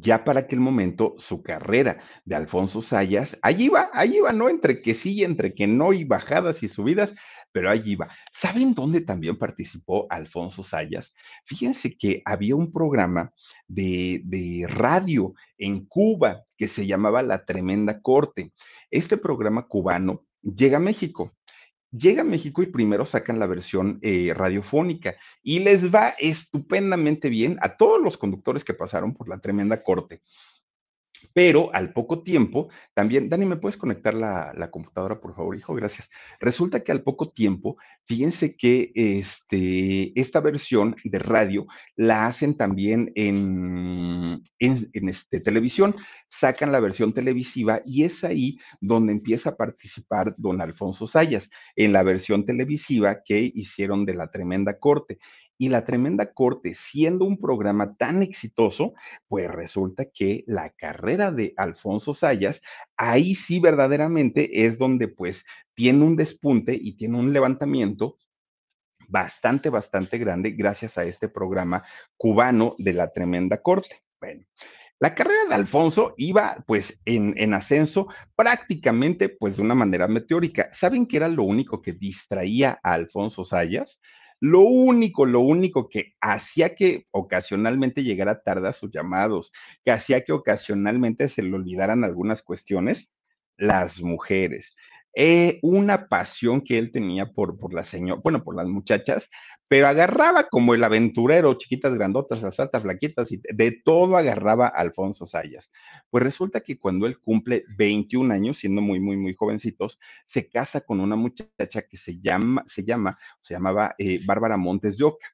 ya para aquel momento su carrera de Alfonso Sayas, allí va, allí va, ¿no? Entre que sí, entre que no, y bajadas y subidas, pero allí va. ¿Saben dónde también participó Alfonso Sayas? Fíjense que había un programa de, de radio en Cuba que se llamaba La Tremenda Corte. Este programa cubano llega a México llega a México y primero sacan la versión eh, radiofónica y les va estupendamente bien a todos los conductores que pasaron por la tremenda corte. Pero al poco tiempo, también, Dani, ¿me puedes conectar la, computadora, por favor, hijo? Gracias. Resulta que al poco tiempo, fíjense que este, esta versión de radio la hacen también en, en, este, televisión, sacan la versión televisiva y es ahí donde empieza a participar don Alfonso Sayas, en la versión televisiva que hicieron de la tremenda corte y la tremenda corte, siendo un programa tan exitoso, pues resulta que la carrera de Alfonso Sayas, ahí sí verdaderamente es donde pues tiene un despunte y tiene un levantamiento bastante, bastante grande gracias a este programa cubano de la tremenda corte. Bueno, la carrera de Alfonso iba pues en, en, ascenso prácticamente pues de una manera meteórica. ¿Saben qué era lo único que distraía a Alfonso Sayas? Lo único, lo único que hacía que ocasionalmente llegara tarde a sus llamados, que hacía que ocasionalmente se le olvidaran algunas cuestiones, las mujeres. Eh, una pasión que él tenía por, por la señora, bueno, por las muchachas, pero agarraba como el aventurero, chiquitas grandotas, altas, flaquitas, y de todo agarraba a Alfonso Sayas. Pues resulta que cuando él cumple 21 años, siendo muy, muy, muy jovencitos, se casa con una muchacha que se llama, se llama, se llamaba eh, Bárbara Montes de Oca.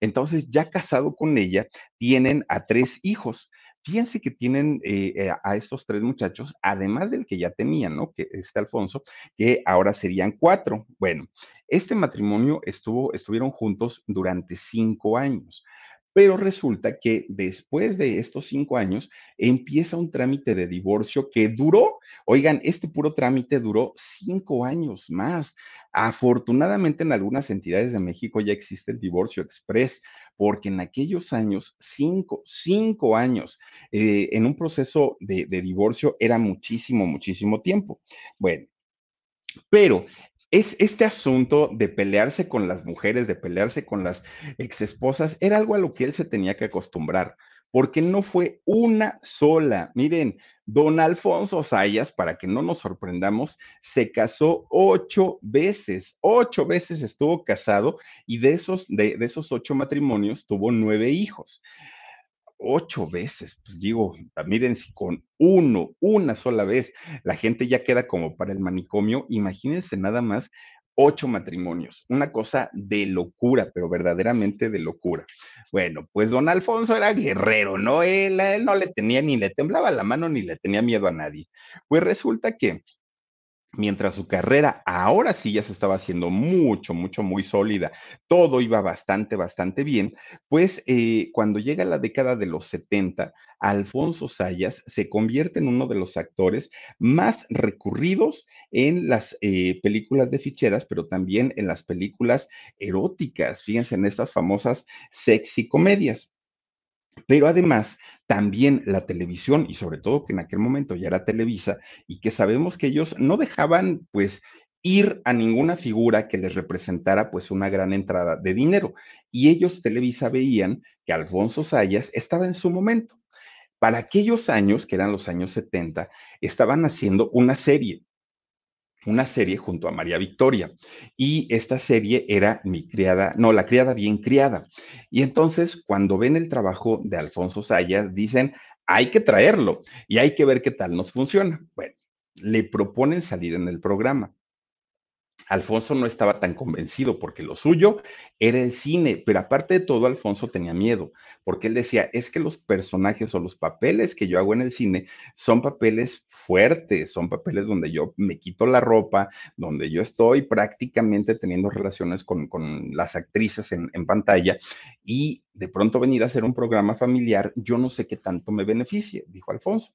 Entonces, ya casado con ella, tienen a tres hijos. Fíjense que tienen eh, eh, a estos tres muchachos, además del que ya tenían, ¿no? Que este Alfonso, que ahora serían cuatro. Bueno, este matrimonio estuvo, estuvieron juntos durante cinco años. Pero resulta que después de estos cinco años empieza un trámite de divorcio que duró, oigan, este puro trámite duró cinco años más. Afortunadamente en algunas entidades de México ya existe el divorcio express, porque en aquellos años, cinco, cinco años eh, en un proceso de, de divorcio era muchísimo, muchísimo tiempo. Bueno, pero es este asunto de pelearse con las mujeres, de pelearse con las exesposas, era algo a lo que él se tenía que acostumbrar, porque no fue una sola. Miren, don Alfonso Sayas, para que no nos sorprendamos, se casó ocho veces, ocho veces estuvo casado y de esos, de, de esos ocho matrimonios tuvo nueve hijos ocho veces, pues digo, miren si con uno, una sola vez, la gente ya queda como para el manicomio, imagínense nada más ocho matrimonios, una cosa de locura, pero verdaderamente de locura. Bueno, pues don Alfonso era guerrero, ¿no? Él, él no le tenía ni le temblaba la mano ni le tenía miedo a nadie. Pues resulta que mientras su carrera ahora sí ya se estaba haciendo mucho, mucho, muy sólida, todo iba bastante, bastante bien, pues eh, cuando llega la década de los 70, Alfonso Sayas se convierte en uno de los actores más recurridos en las eh, películas de ficheras, pero también en las películas eróticas, fíjense en estas famosas sexy comedias. Pero además, también la televisión, y sobre todo que en aquel momento ya era Televisa, y que sabemos que ellos no dejaban, pues, ir a ninguna figura que les representara, pues, una gran entrada de dinero. Y ellos, Televisa, veían que Alfonso Sayas estaba en su momento. Para aquellos años, que eran los años 70, estaban haciendo una serie una serie junto a María Victoria. Y esta serie era Mi criada, no, La criada bien criada. Y entonces, cuando ven el trabajo de Alfonso Sayas, dicen, hay que traerlo y hay que ver qué tal nos funciona. Bueno, le proponen salir en el programa. Alfonso no estaba tan convencido porque lo suyo era el cine, pero aparte de todo, Alfonso tenía miedo, porque él decía, es que los personajes o los papeles que yo hago en el cine son papeles fuertes, son papeles donde yo me quito la ropa, donde yo estoy prácticamente teniendo relaciones con, las actrices en, en pantalla y de pronto venir a hacer un programa familiar, yo no sé qué tanto me beneficie, dijo Alfonso.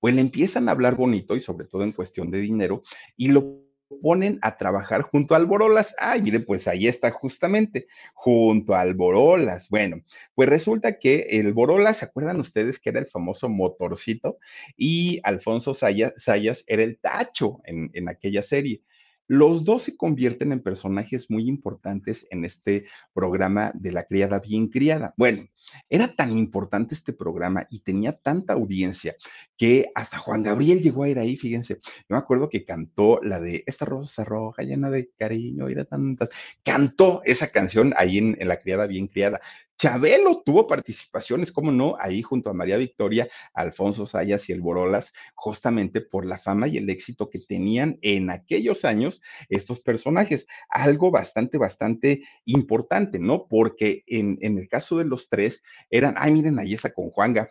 Pues le empiezan a hablar bonito y sobre todo en cuestión de dinero y lo ponen a trabajar junto al Borolas. Ay, mire, pues ahí está justamente, junto al Borolas. Bueno, pues resulta que el Borolas, ¿se acuerdan ustedes que era el famoso motorcito? Y Alfonso Sayas, era el tacho en aquella serie. Los dos se convierten en personajes muy importantes en este programa de la criada bien criada. Bueno, era tan importante este programa y tenía tanta audiencia que hasta Juan Gabriel llegó a ir ahí, fíjense. Yo me acuerdo que cantó la de Esta rosa roja llena de cariño y de tantas. Cantó esa canción ahí en, en La criada bien criada. Chabelo tuvo participaciones, como no, ahí junto a María Victoria, Alfonso Sayas y el Borolas, justamente por la fama y el éxito que tenían en aquellos años estos personajes. Algo bastante, bastante importante, ¿no? Porque en, en el caso de los tres eran, ay, miren, ahí está con Juanga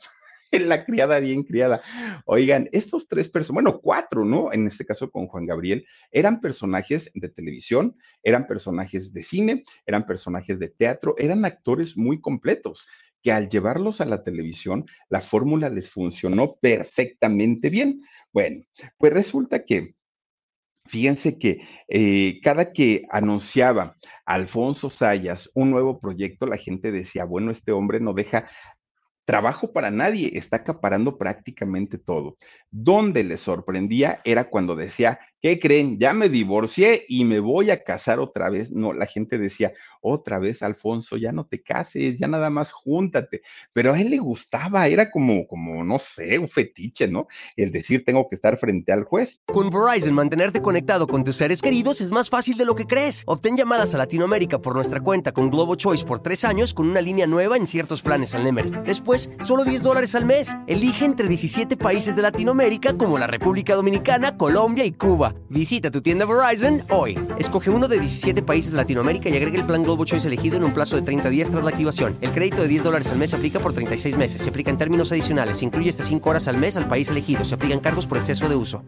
la criada bien criada. Oigan, estos tres personas, bueno, cuatro, ¿no? En este caso con Juan Gabriel, eran personajes de televisión, eran personajes de cine, eran personajes de teatro, eran actores muy completos que al llevarlos a la televisión, la fórmula les funcionó perfectamente bien. Bueno, pues resulta que Fíjense que eh, cada que anunciaba Alfonso Sayas un nuevo proyecto, la gente decía, bueno, este hombre no deja trabajo para nadie, está acaparando prácticamente todo. Donde le sorprendía era cuando decía, ¿qué creen? Ya me divorcié y me voy a casar otra vez. No, la gente decía, otra vez, Alfonso, ya no te cases, ya nada más júntate. Pero a él le gustaba, era como, como, no sé, un fetiche, ¿no? El decir, tengo que estar frente al juez. Con Verizon, mantenerte conectado con tus seres queridos es más fácil de lo que crees. Obtén llamadas a Latinoamérica por nuestra cuenta con Globo Choice por tres años con una línea nueva en ciertos planes al Nemer. Después, solo 10 dólares al mes. Elige entre 17 países de Latinoamérica como la República Dominicana, Colombia y Cuba. Visita tu tienda Verizon hoy. Escoge uno de 17 países de Latinoamérica y agrega el plan Globo Choice elegido en un plazo de 30 días tras la activación. El crédito de 10 dólares al mes se aplica por 36 meses. Se aplica en términos adicionales. Se incluye hasta 5 horas al mes al país elegido. Se aplican cargos por exceso de uso.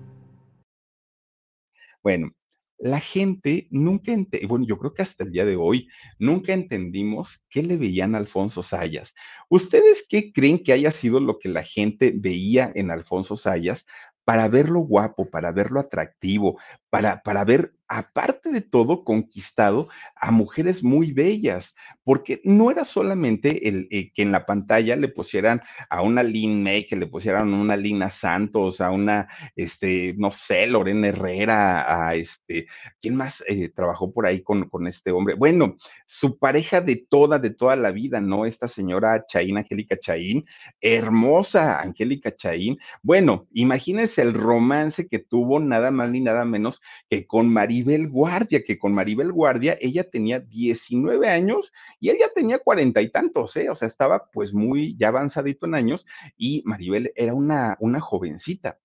Bueno, la gente nunca, bueno, yo creo que hasta el día de hoy, nunca entendimos qué le veían a Alfonso Sayas. ¿Ustedes qué creen que haya sido lo que la gente veía en Alfonso Sayas para verlo guapo, para verlo atractivo, para, para ver, aparte de todo, conquistado a mujeres muy bellas, porque no era solamente el eh, que en la pantalla le pusieran a una Lynn May, que le pusieran a una Lina Santos, a una, este, no sé, Lorena Herrera, a este, ¿quién más eh, trabajó por ahí con, con este hombre? Bueno, su pareja de toda, de toda la vida, ¿no? Esta señora Chaín, Angélica Chaín, hermosa Angélica Chaín. Bueno, imagínense el romance que tuvo nada más ni nada menos que con Maribel Guardia, que con Maribel Guardia ella tenía 19 años y él ya tenía cuarenta y tantos, ¿eh? O sea, estaba pues muy ya avanzadito en años y Maribel era una, una jovencita.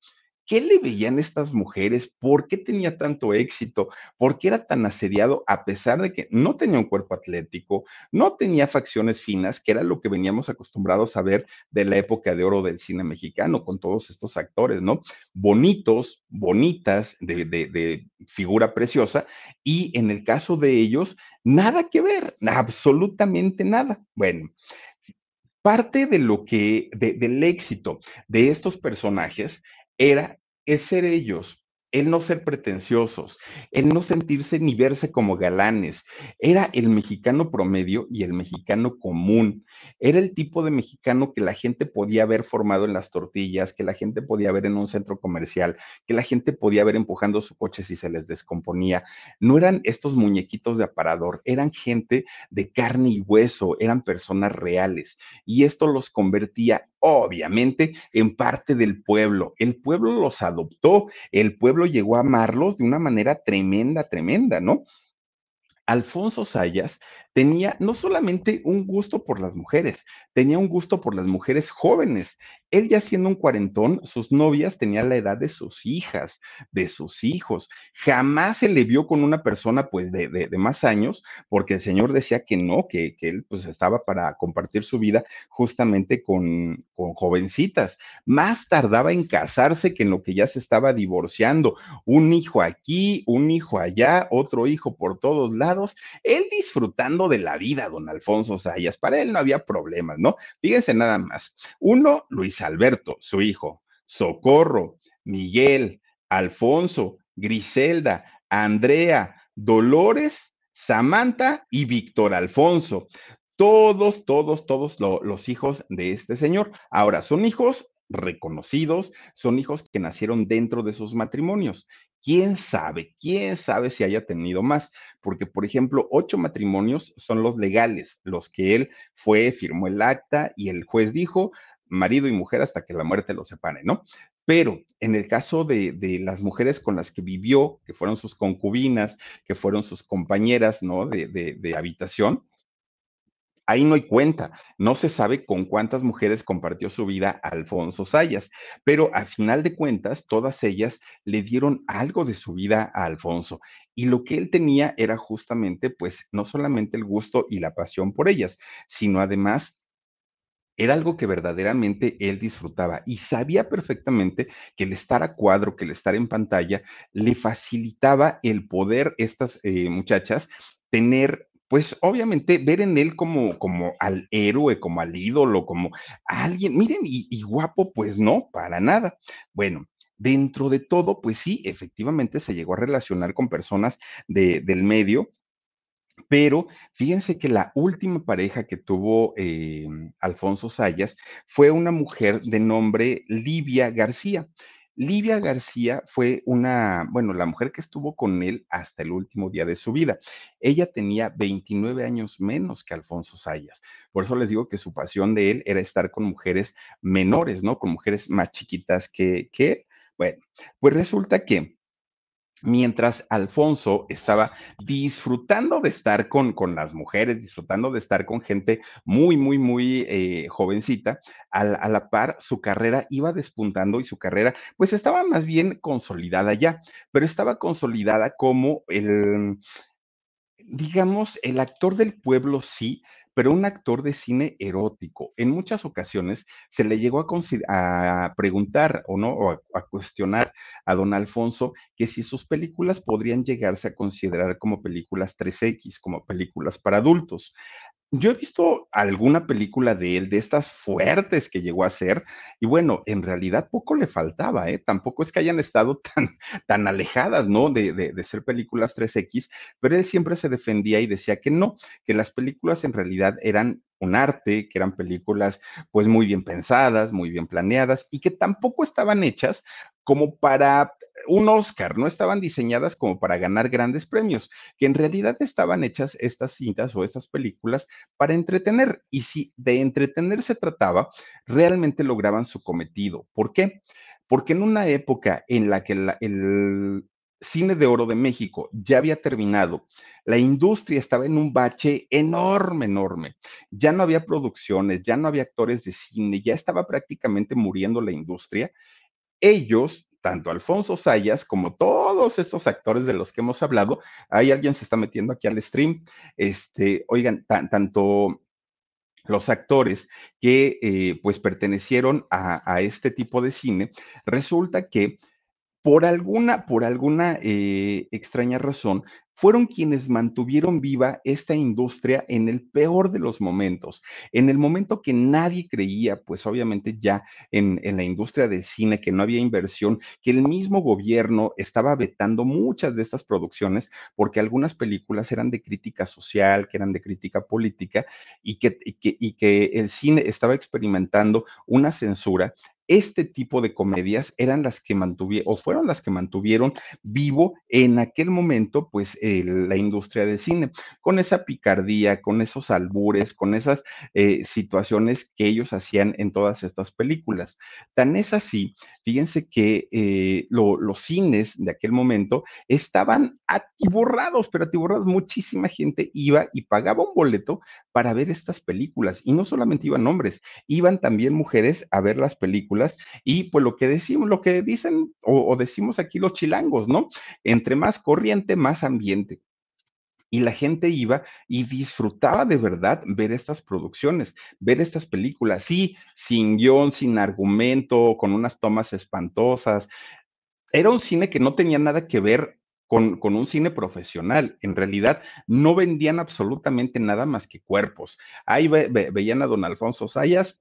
¿Qué le veían estas mujeres? ¿Por qué tenía tanto éxito? ¿Por qué era tan asediado a pesar de que no tenía un cuerpo atlético, no tenía facciones finas, que era lo que veníamos acostumbrados a ver de la época de oro del cine mexicano con todos estos actores, ¿no? Bonitos, bonitas, de, figura preciosa, y en el caso de ellos, nada que ver, absolutamente nada. Bueno, parte de lo que, de, del éxito de estos personajes era es ser ellos, el no ser pretenciosos, el no sentirse ni verse como galanes. Era el mexicano promedio y el mexicano común. Era el tipo de mexicano que la gente podía ver formado en las tortillas, que la gente podía ver en un centro comercial, que la gente podía ver empujando su coche si se les descomponía. No eran estos muñequitos de aparador, eran gente de carne y hueso, eran personas reales. Y esto los convertía obviamente en parte del pueblo. El pueblo los adoptó, el pueblo llegó a amarlos de una manera tremenda, tremenda, ¿no? Alfonso Sayas tenía no solamente un gusto por las mujeres, tenía un gusto por las mujeres jóvenes. Él ya siendo un cuarentón, sus novias tenían la edad de sus hijas, de sus hijos. Jamás se le vio con una persona pues de, de, más años, porque el Señor decía que no, que, que, él pues estaba para compartir su vida justamente con, con jovencitas. Más tardaba en casarse que en lo que ya se estaba divorciando. Un hijo aquí, un hijo allá, otro hijo por todos lados. Él disfrutando de la vida, don Alfonso Sayas. Para él no había problemas, ¿no? Fíjense nada más. Uno, Luis Alberto, su hijo. Socorro, Miguel, Alfonso, Griselda, Andrea, Dolores, Samantha y Víctor Alfonso. Todos, todos, todos los hijos de este señor. Ahora, son hijos reconocidos, son hijos que nacieron dentro de sus matrimonios. ¿Quién sabe? ¿Quién sabe si haya tenido más? Porque, por ejemplo, ocho matrimonios son los legales, los que él fue, firmó el acta y el juez dijo marido y mujer hasta que la muerte los separe, ¿no? Pero en el caso de, de, las mujeres con las que vivió, que fueron sus concubinas, que fueron sus compañeras, ¿no? De, de, de habitación, Ahí no hay cuenta, no se sabe con cuántas mujeres compartió su vida Alfonso Sayas, pero a final de cuentas todas ellas le dieron algo de su vida a Alfonso y lo que él tenía era justamente pues no solamente el gusto y la pasión por ellas, sino además era algo que verdaderamente él disfrutaba y sabía perfectamente que el estar a cuadro, que el estar en pantalla, le facilitaba el poder estas eh, muchachas tener pues obviamente ver en él como, como al héroe, como al ídolo, como alguien, miren, y, guapo, pues no, para nada. Bueno, dentro de todo, pues sí, efectivamente se llegó a relacionar con personas de, del medio, pero fíjense que la última pareja que tuvo eh, Alfonso Sayas fue una mujer de nombre Livia García. Livia García fue una, bueno, la mujer que estuvo con él hasta el último día de su vida. Ella tenía 29 años menos que Alfonso Sayas. Por eso les digo que su pasión de él era estar con mujeres menores, ¿no? Con mujeres más chiquitas que, que Bueno, pues resulta que mientras Alfonso estaba disfrutando de estar con, con, las mujeres, disfrutando de estar con gente muy, muy, muy eh, jovencita, a, a, la par su carrera iba despuntando y su carrera pues estaba más bien consolidada ya, pero estaba consolidada como el, digamos, el actor del pueblo sí, pero un actor de cine erótico. En muchas ocasiones se le llegó a, preguntar o no, o a, cuestionar a don Alfonso que si sus películas podrían llegarse a considerar como películas 3X, como películas para adultos. Yo he visto alguna película de él, de estas fuertes que llegó a hacer, y bueno, en realidad poco le faltaba, ¿eh? Tampoco es que hayan estado *laughs* tan, tan alejadas, ¿no? De, de, ser películas 3X, pero él siempre se defendía y decía que no, que las películas en realidad eran un arte, que eran películas pues muy bien pensadas, muy bien planeadas y que tampoco estaban hechas como para un Oscar, no estaban diseñadas como para ganar grandes premios, que en realidad estaban hechas estas cintas o estas películas para entretener. Y si de entretener se trataba, realmente lograban su cometido. ¿Por qué? Porque en una época en la que el cine de oro de México ya había terminado, la industria estaba en un bache enorme, enorme. Ya no había producciones, ya no había actores de cine, ya estaba prácticamente muriendo la industria. Ellos tanto Alfonso Sayas como todos estos actores de los que hemos hablado, hay alguien se está metiendo aquí al stream, este, oigan, tanto los actores que eh, pues pertenecieron a, a, este tipo de cine, resulta que por alguna, por alguna eh, extraña razón, fueron quienes mantuvieron viva esta industria en el peor de los momentos, en el momento que nadie creía, pues obviamente ya en, en la industria del cine, que no había inversión, que el mismo gobierno estaba vetando muchas de estas producciones porque algunas películas eran de crítica social, que eran de crítica política y que, y que, y que el cine estaba experimentando una censura este tipo de comedias eran las que mantuvieron, o fueron las que mantuvieron vivo en aquel momento, pues, la industria del cine, con esa picardía, con esos albures, con esas eh, situaciones que ellos hacían en todas estas películas. Tan es así, fíjense que eh, los cines de aquel momento estaban atiborrados, pero atiborrados, muchísima gente iba y pagaba un boleto para ver estas películas, y no solamente iban hombres, iban también mujeres a ver las películas y pues lo que decimos, lo que dicen o, decimos aquí los chilangos, ¿no? Entre más corriente, más ambiente y la gente iba y disfrutaba de verdad ver estas producciones, ver estas películas, sí, sin guion, sin argumento, con unas tomas espantosas. Era un cine que no tenía nada que ver con, con, un cine profesional. En realidad, no vendían absolutamente nada más que cuerpos. Ahí veían a don Alfonso Sayas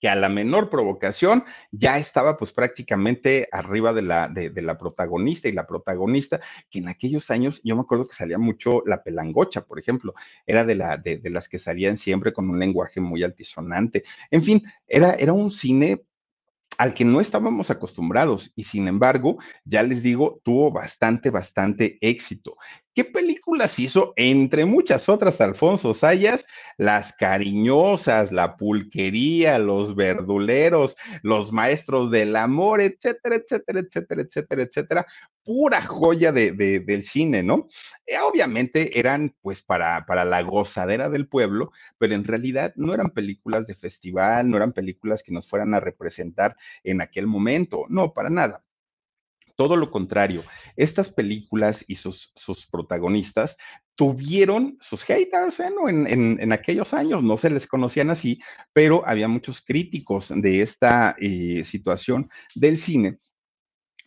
que a la menor provocación ya estaba pues prácticamente arriba de la, de, la protagonista y la protagonista, que en aquellos años yo me acuerdo que salía mucho la pelangocha, por ejemplo, era de, la, de, de las que salían siempre con un lenguaje muy altisonante. En fin, era, era un cine al que no estábamos acostumbrados y sin embargo, ya les digo, tuvo bastante, bastante éxito. ¿Qué películas hizo? Entre muchas otras, Alfonso Sayas, Las Cariñosas, La Pulquería, Los Verduleros, Los Maestros del Amor, etcétera, etcétera, etcétera, etcétera, etcétera. Pura joya de, del cine, ¿no? Eh, obviamente eran pues para, para la gozadera del pueblo, pero en realidad no eran películas de festival, no eran películas que nos fueran a representar en aquel momento, no, para nada todo lo contrario, estas películas y sus, sus protagonistas tuvieron sus haters ¿eh? en, aquellos años, no se les conocían así, pero había muchos críticos de esta eh, situación del cine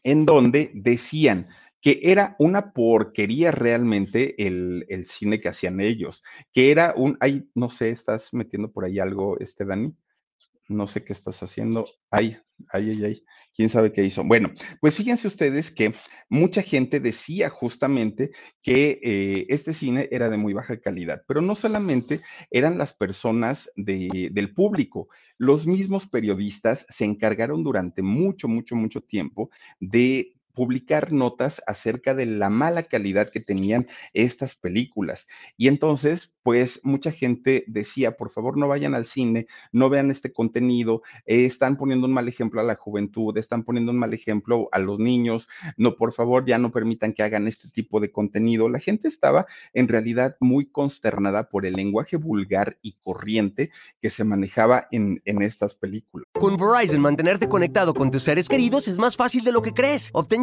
en donde decían que era una porquería realmente el, el, cine que hacían ellos, que era un, ay, no sé, estás metiendo por ahí algo, este Dani, no sé qué estás haciendo, ay, ay, ay, ay quién sabe qué hizo. Bueno, pues fíjense ustedes que mucha gente decía justamente que eh, este cine era de muy baja calidad, pero no solamente eran las personas del público, los mismos periodistas se encargaron durante mucho, mucho, mucho tiempo de publicar notas acerca de la mala calidad que tenían estas películas. Y entonces, pues mucha gente decía, por favor, no vayan al cine, no vean este contenido, eh, están poniendo un mal ejemplo a la juventud, están poniendo un mal ejemplo a los niños, no, por favor, ya no permitan que hagan este tipo de contenido. La gente estaba en realidad muy consternada por el lenguaje vulgar y corriente que se manejaba en, en estas películas. Con Verizon, mantenerte conectado con tus seres queridos es más fácil de lo que crees. Obtén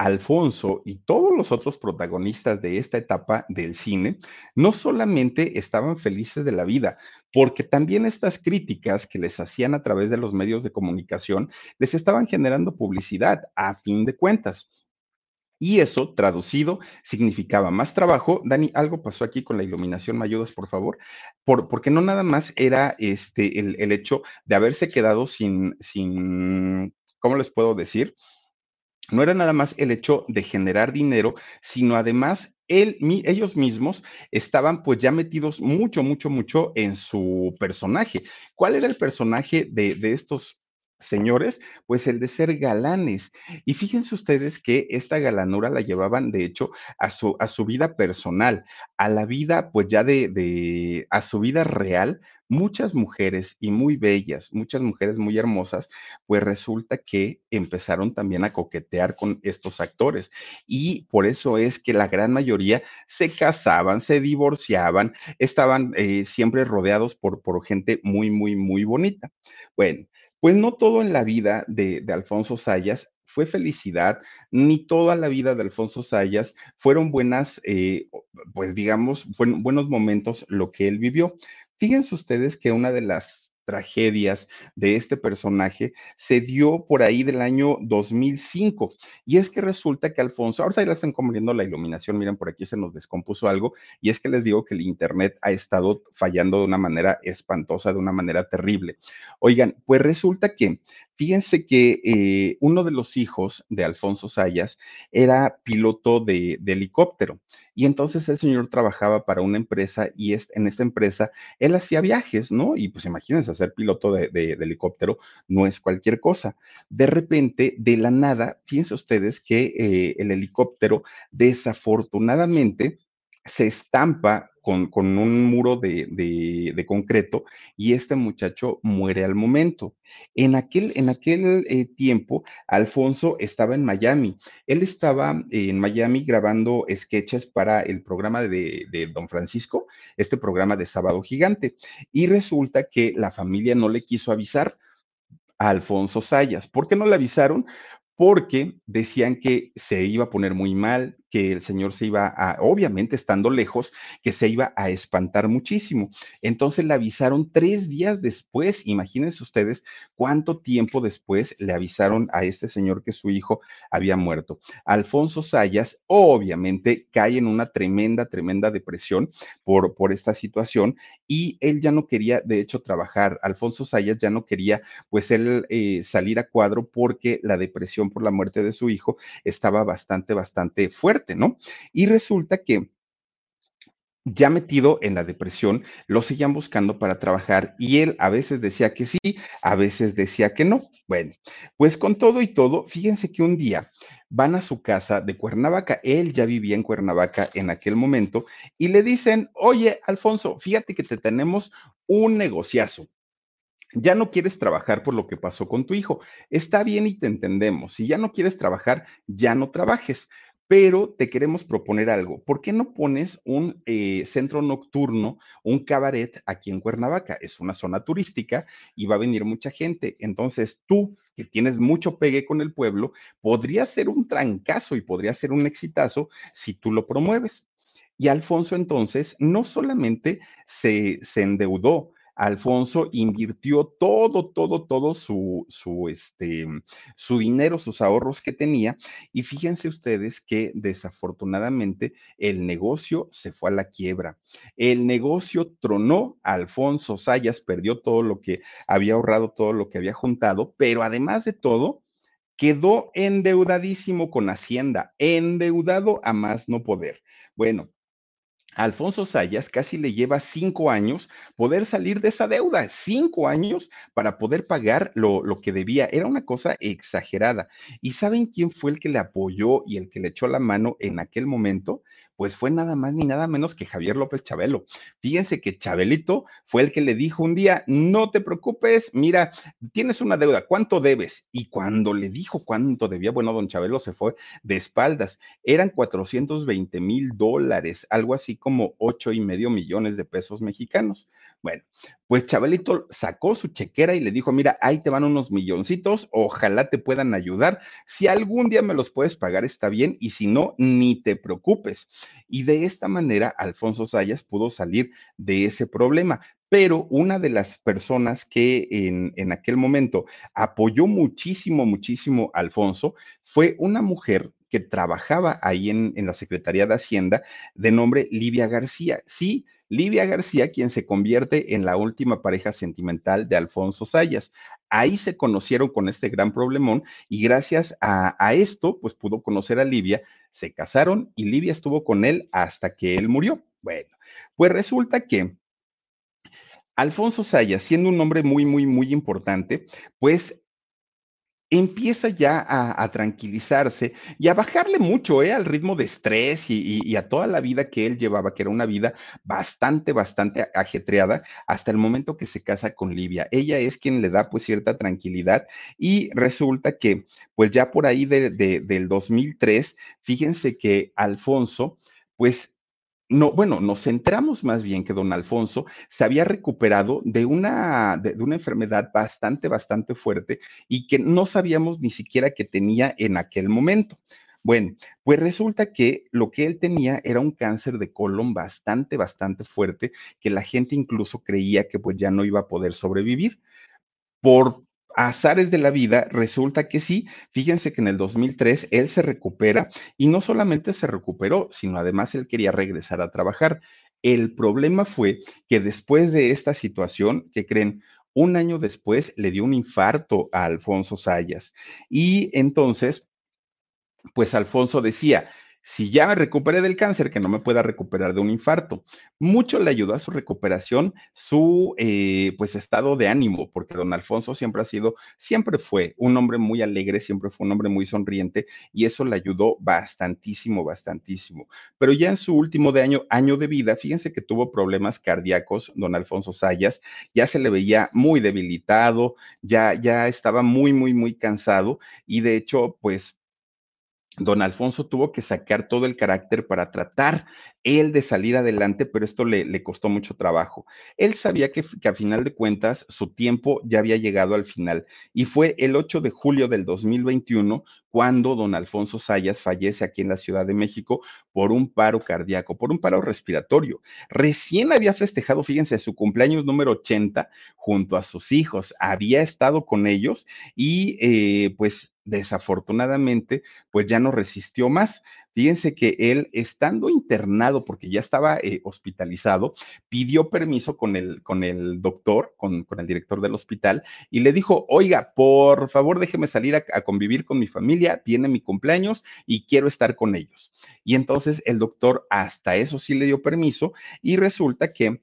Alfonso y todos los otros protagonistas de esta etapa del cine no solamente estaban felices de la vida, porque también estas críticas que les hacían a través de los medios de comunicación les estaban generando publicidad a fin de cuentas. Y eso, traducido, significaba más trabajo. Dani, algo pasó aquí con la iluminación, ¿me ayudas, por favor? Por, porque no nada más era este, el, el hecho de haberse quedado sin, sin, ¿cómo les puedo decir? No era nada más el hecho de generar dinero, sino además él, ellos mismos estaban pues ya metidos mucho, mucho, mucho en su personaje. ¿Cuál era el personaje de, de estos señores, pues el de ser galanes. Y fíjense ustedes que esta galanura la llevaban, de hecho, a su, a su vida personal, a la vida, pues ya de, de, a su vida real, muchas mujeres y muy bellas, muchas mujeres muy hermosas, pues resulta que empezaron también a coquetear con estos actores. Y por eso es que la gran mayoría se casaban, se divorciaban, estaban eh, siempre rodeados por, por gente muy, muy, muy bonita. Bueno, pues no todo en la vida de, de Alfonso Sayas fue felicidad, ni toda la vida de Alfonso Sayas fueron buenas, eh, pues digamos, buenos momentos lo que él vivió. Fíjense ustedes que una de las tragedias de este personaje se dio por ahí del año 2005. Y es que resulta que Alfonso, ahorita ya están convirtiendo la iluminación, miren, por aquí se nos descompuso algo, y es que les digo que el Internet ha estado fallando de una manera espantosa, de una manera terrible. Oigan, pues resulta que, fíjense que eh, uno de los hijos de Alfonso Sayas era piloto de, helicóptero. Y entonces el señor trabajaba para una empresa y es, en esta empresa él hacía viajes, ¿no? Y pues imagínense, ser piloto de, helicóptero no es cualquier cosa. De repente, de la nada, fíjense ustedes que eh, el helicóptero desafortunadamente se estampa con, con un muro de, de, concreto y este muchacho muere al momento. En aquel, en aquel eh, tiempo, Alfonso estaba en Miami. Él estaba en Miami grabando sketches para el programa de, de Don Francisco, este programa de Sábado Gigante. Y resulta que la familia no le quiso avisar a Alfonso Sayas. ¿Por qué no le avisaron? porque decían que se iba a poner muy mal, que el señor se iba a, obviamente estando lejos, que se iba a espantar muchísimo. Entonces le avisaron tres días después, imagínense ustedes cuánto tiempo después le avisaron a este señor que su hijo había muerto. Alfonso Sayas, obviamente, cae en una tremenda, tremenda depresión por, por esta situación y él ya no quería, de hecho, trabajar. Alfonso Sayas ya no quería, pues, él eh, salir a cuadro porque la depresión por la muerte de su hijo estaba bastante, bastante fuerte, ¿no? Y resulta que ya metido en la depresión, lo seguían buscando para trabajar y él a veces decía que sí, a veces decía que no. Bueno, pues con todo y todo, fíjense que un día van a su casa de Cuernavaca, él ya vivía en Cuernavaca en aquel momento y le dicen, oye, Alfonso, fíjate que te tenemos un negociazo ya no quieres trabajar por lo que pasó con tu hijo. Está bien y te entendemos. Si ya no quieres trabajar, ya no trabajes. Pero te queremos proponer algo. ¿Por qué no pones un eh, centro nocturno, un cabaret aquí en Cuernavaca? Es una zona turística y va a venir mucha gente. Entonces tú, que tienes mucho pegue con el pueblo, podría ser un trancazo y podría ser un exitazo si tú lo promueves. Y Alfonso entonces no solamente se, se endeudó, Alfonso invirtió todo, todo, todo su, su, este, su dinero, sus ahorros que tenía. Y fíjense ustedes que desafortunadamente el negocio se fue a la quiebra. El negocio tronó, Alfonso Sayas perdió todo lo que había ahorrado, todo lo que había juntado, pero además de todo, quedó endeudadísimo con Hacienda, endeudado a más no poder. Bueno, Alfonso Sayas casi le lleva cinco años poder salir de esa deuda, cinco años para poder pagar lo, lo, que debía. Era una cosa exagerada. ¿Y saben quién fue el que le apoyó y el que le echó la mano en aquel momento? Pues fue nada más ni nada menos que Javier López Chabelo. Fíjense que Chabelito fue el que le dijo un día, no te preocupes, mira, tienes una deuda, ¿cuánto debes? Y cuando le dijo cuánto debía, bueno, don Chabelo se fue de espaldas. Eran 420 mil dólares, algo así como ocho y medio millones de pesos mexicanos. Bueno, pues Chabelito sacó su chequera y le dijo, mira, ahí te van unos milloncitos, ojalá te puedan ayudar. Si algún día me los puedes pagar, está bien, y si no, ni te preocupes. Y de esta manera, Alfonso Sayas pudo salir de ese problema. Pero una de las personas que en, en aquel momento apoyó muchísimo, muchísimo a Alfonso fue una mujer que trabajaba ahí en, en, la Secretaría de Hacienda de nombre Livia García. Sí, Livia García, quien se convierte en la última pareja sentimental de Alfonso Sayas. Ahí se conocieron con este gran problemón y gracias a, esto, pues pudo conocer a Livia, se casaron y Livia estuvo con él hasta que él murió. Bueno, pues resulta que Alfonso Sayas, siendo un hombre muy, muy, muy importante, pues empieza ya a, tranquilizarse y a bajarle mucho ¿eh? al ritmo de estrés y, a toda la vida que él llevaba, que era una vida bastante, bastante ajetreada, hasta el momento que se casa con Livia. Ella es quien le da pues cierta tranquilidad y resulta que pues ya por ahí de, de, del 2003, fíjense que Alfonso pues no, bueno, nos centramos más bien que don Alfonso se había recuperado de una, de, una enfermedad bastante, bastante fuerte y que no sabíamos ni siquiera que tenía en aquel momento. Bueno, pues resulta que lo que él tenía era un cáncer de colon bastante, bastante fuerte, que la gente incluso creía que pues ya no iba a poder sobrevivir. Por azares de la vida, resulta que sí, fíjense que en el 2003 él se recupera y no solamente se recuperó, sino además él quería regresar a trabajar. El problema fue que después de esta situación, que creen? Un año después le dio un infarto a Alfonso Sayas y entonces, pues Alfonso decía, si ya me recuperé del cáncer, que no me pueda recuperar de un infarto. Mucho le ayudó a su recuperación su eh, pues estado de ánimo, porque don Alfonso siempre ha sido, siempre fue un hombre muy alegre, siempre fue un hombre muy sonriente y eso le ayudó bastantísimo, bastantísimo. Pero ya en su último de año, año de vida, fíjense que tuvo problemas cardíacos, don Alfonso Sayas, ya se le veía muy debilitado, ya, ya estaba muy, muy, muy cansado y de hecho, pues don Alfonso tuvo que sacar todo el carácter para tratar él de salir adelante, pero esto le, costó mucho trabajo. Él sabía que, que, a final de cuentas su tiempo ya había llegado al final y fue el 8 de julio del 2021 cuando don Alfonso Sayas fallece aquí en la Ciudad de México por un paro cardíaco, por un paro respiratorio. Recién había festejado, fíjense, su cumpleaños número 80 junto a sus hijos, había estado con ellos y eh, pues desafortunadamente, pues ya no resistió más. Fíjense que él, estando internado, porque ya estaba eh, hospitalizado, pidió permiso con el, con el doctor, con, con, el director del hospital, y le dijo, oiga, por favor déjeme salir a, a convivir con mi familia, viene mi cumpleaños y quiero estar con ellos. Y entonces el doctor hasta eso sí le dio permiso y resulta que,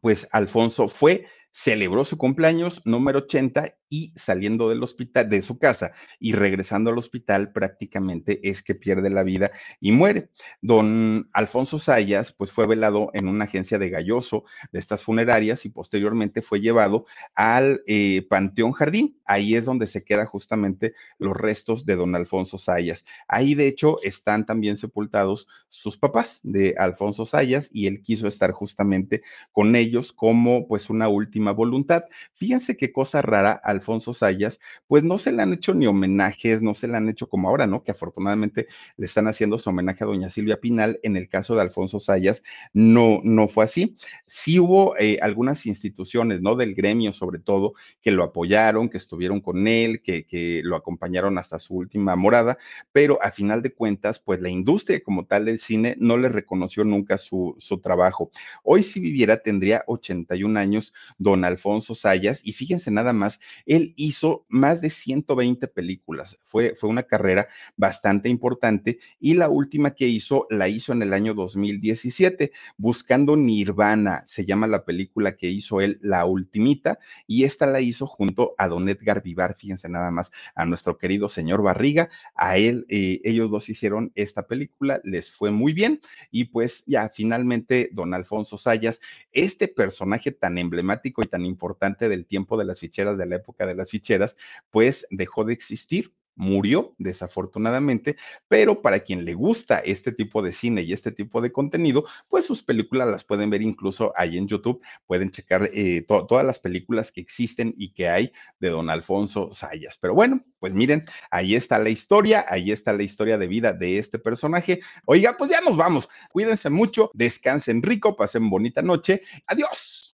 pues, Alfonso fue celebró su cumpleaños número 80 y saliendo del hospital, de su casa y regresando al hospital, prácticamente es que pierde la vida y muere. Don Alfonso Sayas, pues fue velado en una agencia de Galloso de estas funerarias y posteriormente fue llevado al eh, Panteón Jardín. Ahí es donde se quedan justamente los restos de don Alfonso Sayas. Ahí, de hecho, están también sepultados sus papás de Alfonso Sayas y él quiso estar justamente con ellos como pues una última voluntad. Fíjense qué cosa rara Alfonso Sayas, pues no se le han hecho ni homenajes, no se le han hecho como ahora, ¿no? Que afortunadamente le están haciendo su homenaje a doña Silvia Pinal. En el caso de Alfonso Sayas, no, no fue así. Sí hubo eh, algunas instituciones, ¿no? Del gremio, sobre todo, que lo apoyaron, que estuvieron con él, que, que lo acompañaron hasta su última morada, pero a final de cuentas, pues la industria como tal del cine no le reconoció nunca su, su trabajo. Hoy si viviera tendría 81 años don Alfonso Sayas y fíjense nada más él hizo más de 120 películas. Fue, fue una carrera bastante importante y la última que hizo la hizo en el año 2017, Buscando Nirvana, se llama la película que hizo él, La Ultimita, y esta la hizo junto a Don Edgar Vivar, fíjense nada más, a nuestro querido señor Barriga, a él, eh, ellos dos hicieron esta película, les fue muy bien y pues ya finalmente Don Alfonso Sayas, este personaje tan emblemático y tan importante del tiempo de las ficheras, de la época de las ficheras, pues dejó de existir murió desafortunadamente, pero para quien le gusta este tipo de cine y este tipo de contenido, pues sus películas las pueden ver incluso ahí en YouTube, pueden checar eh, todas las películas que existen y que hay de don Alfonso Sayas. Pero bueno, pues miren, ahí está la historia, ahí está la historia de vida de este personaje. Oiga, pues ya nos vamos, cuídense mucho, descansen rico, pasen bonita noche, adiós.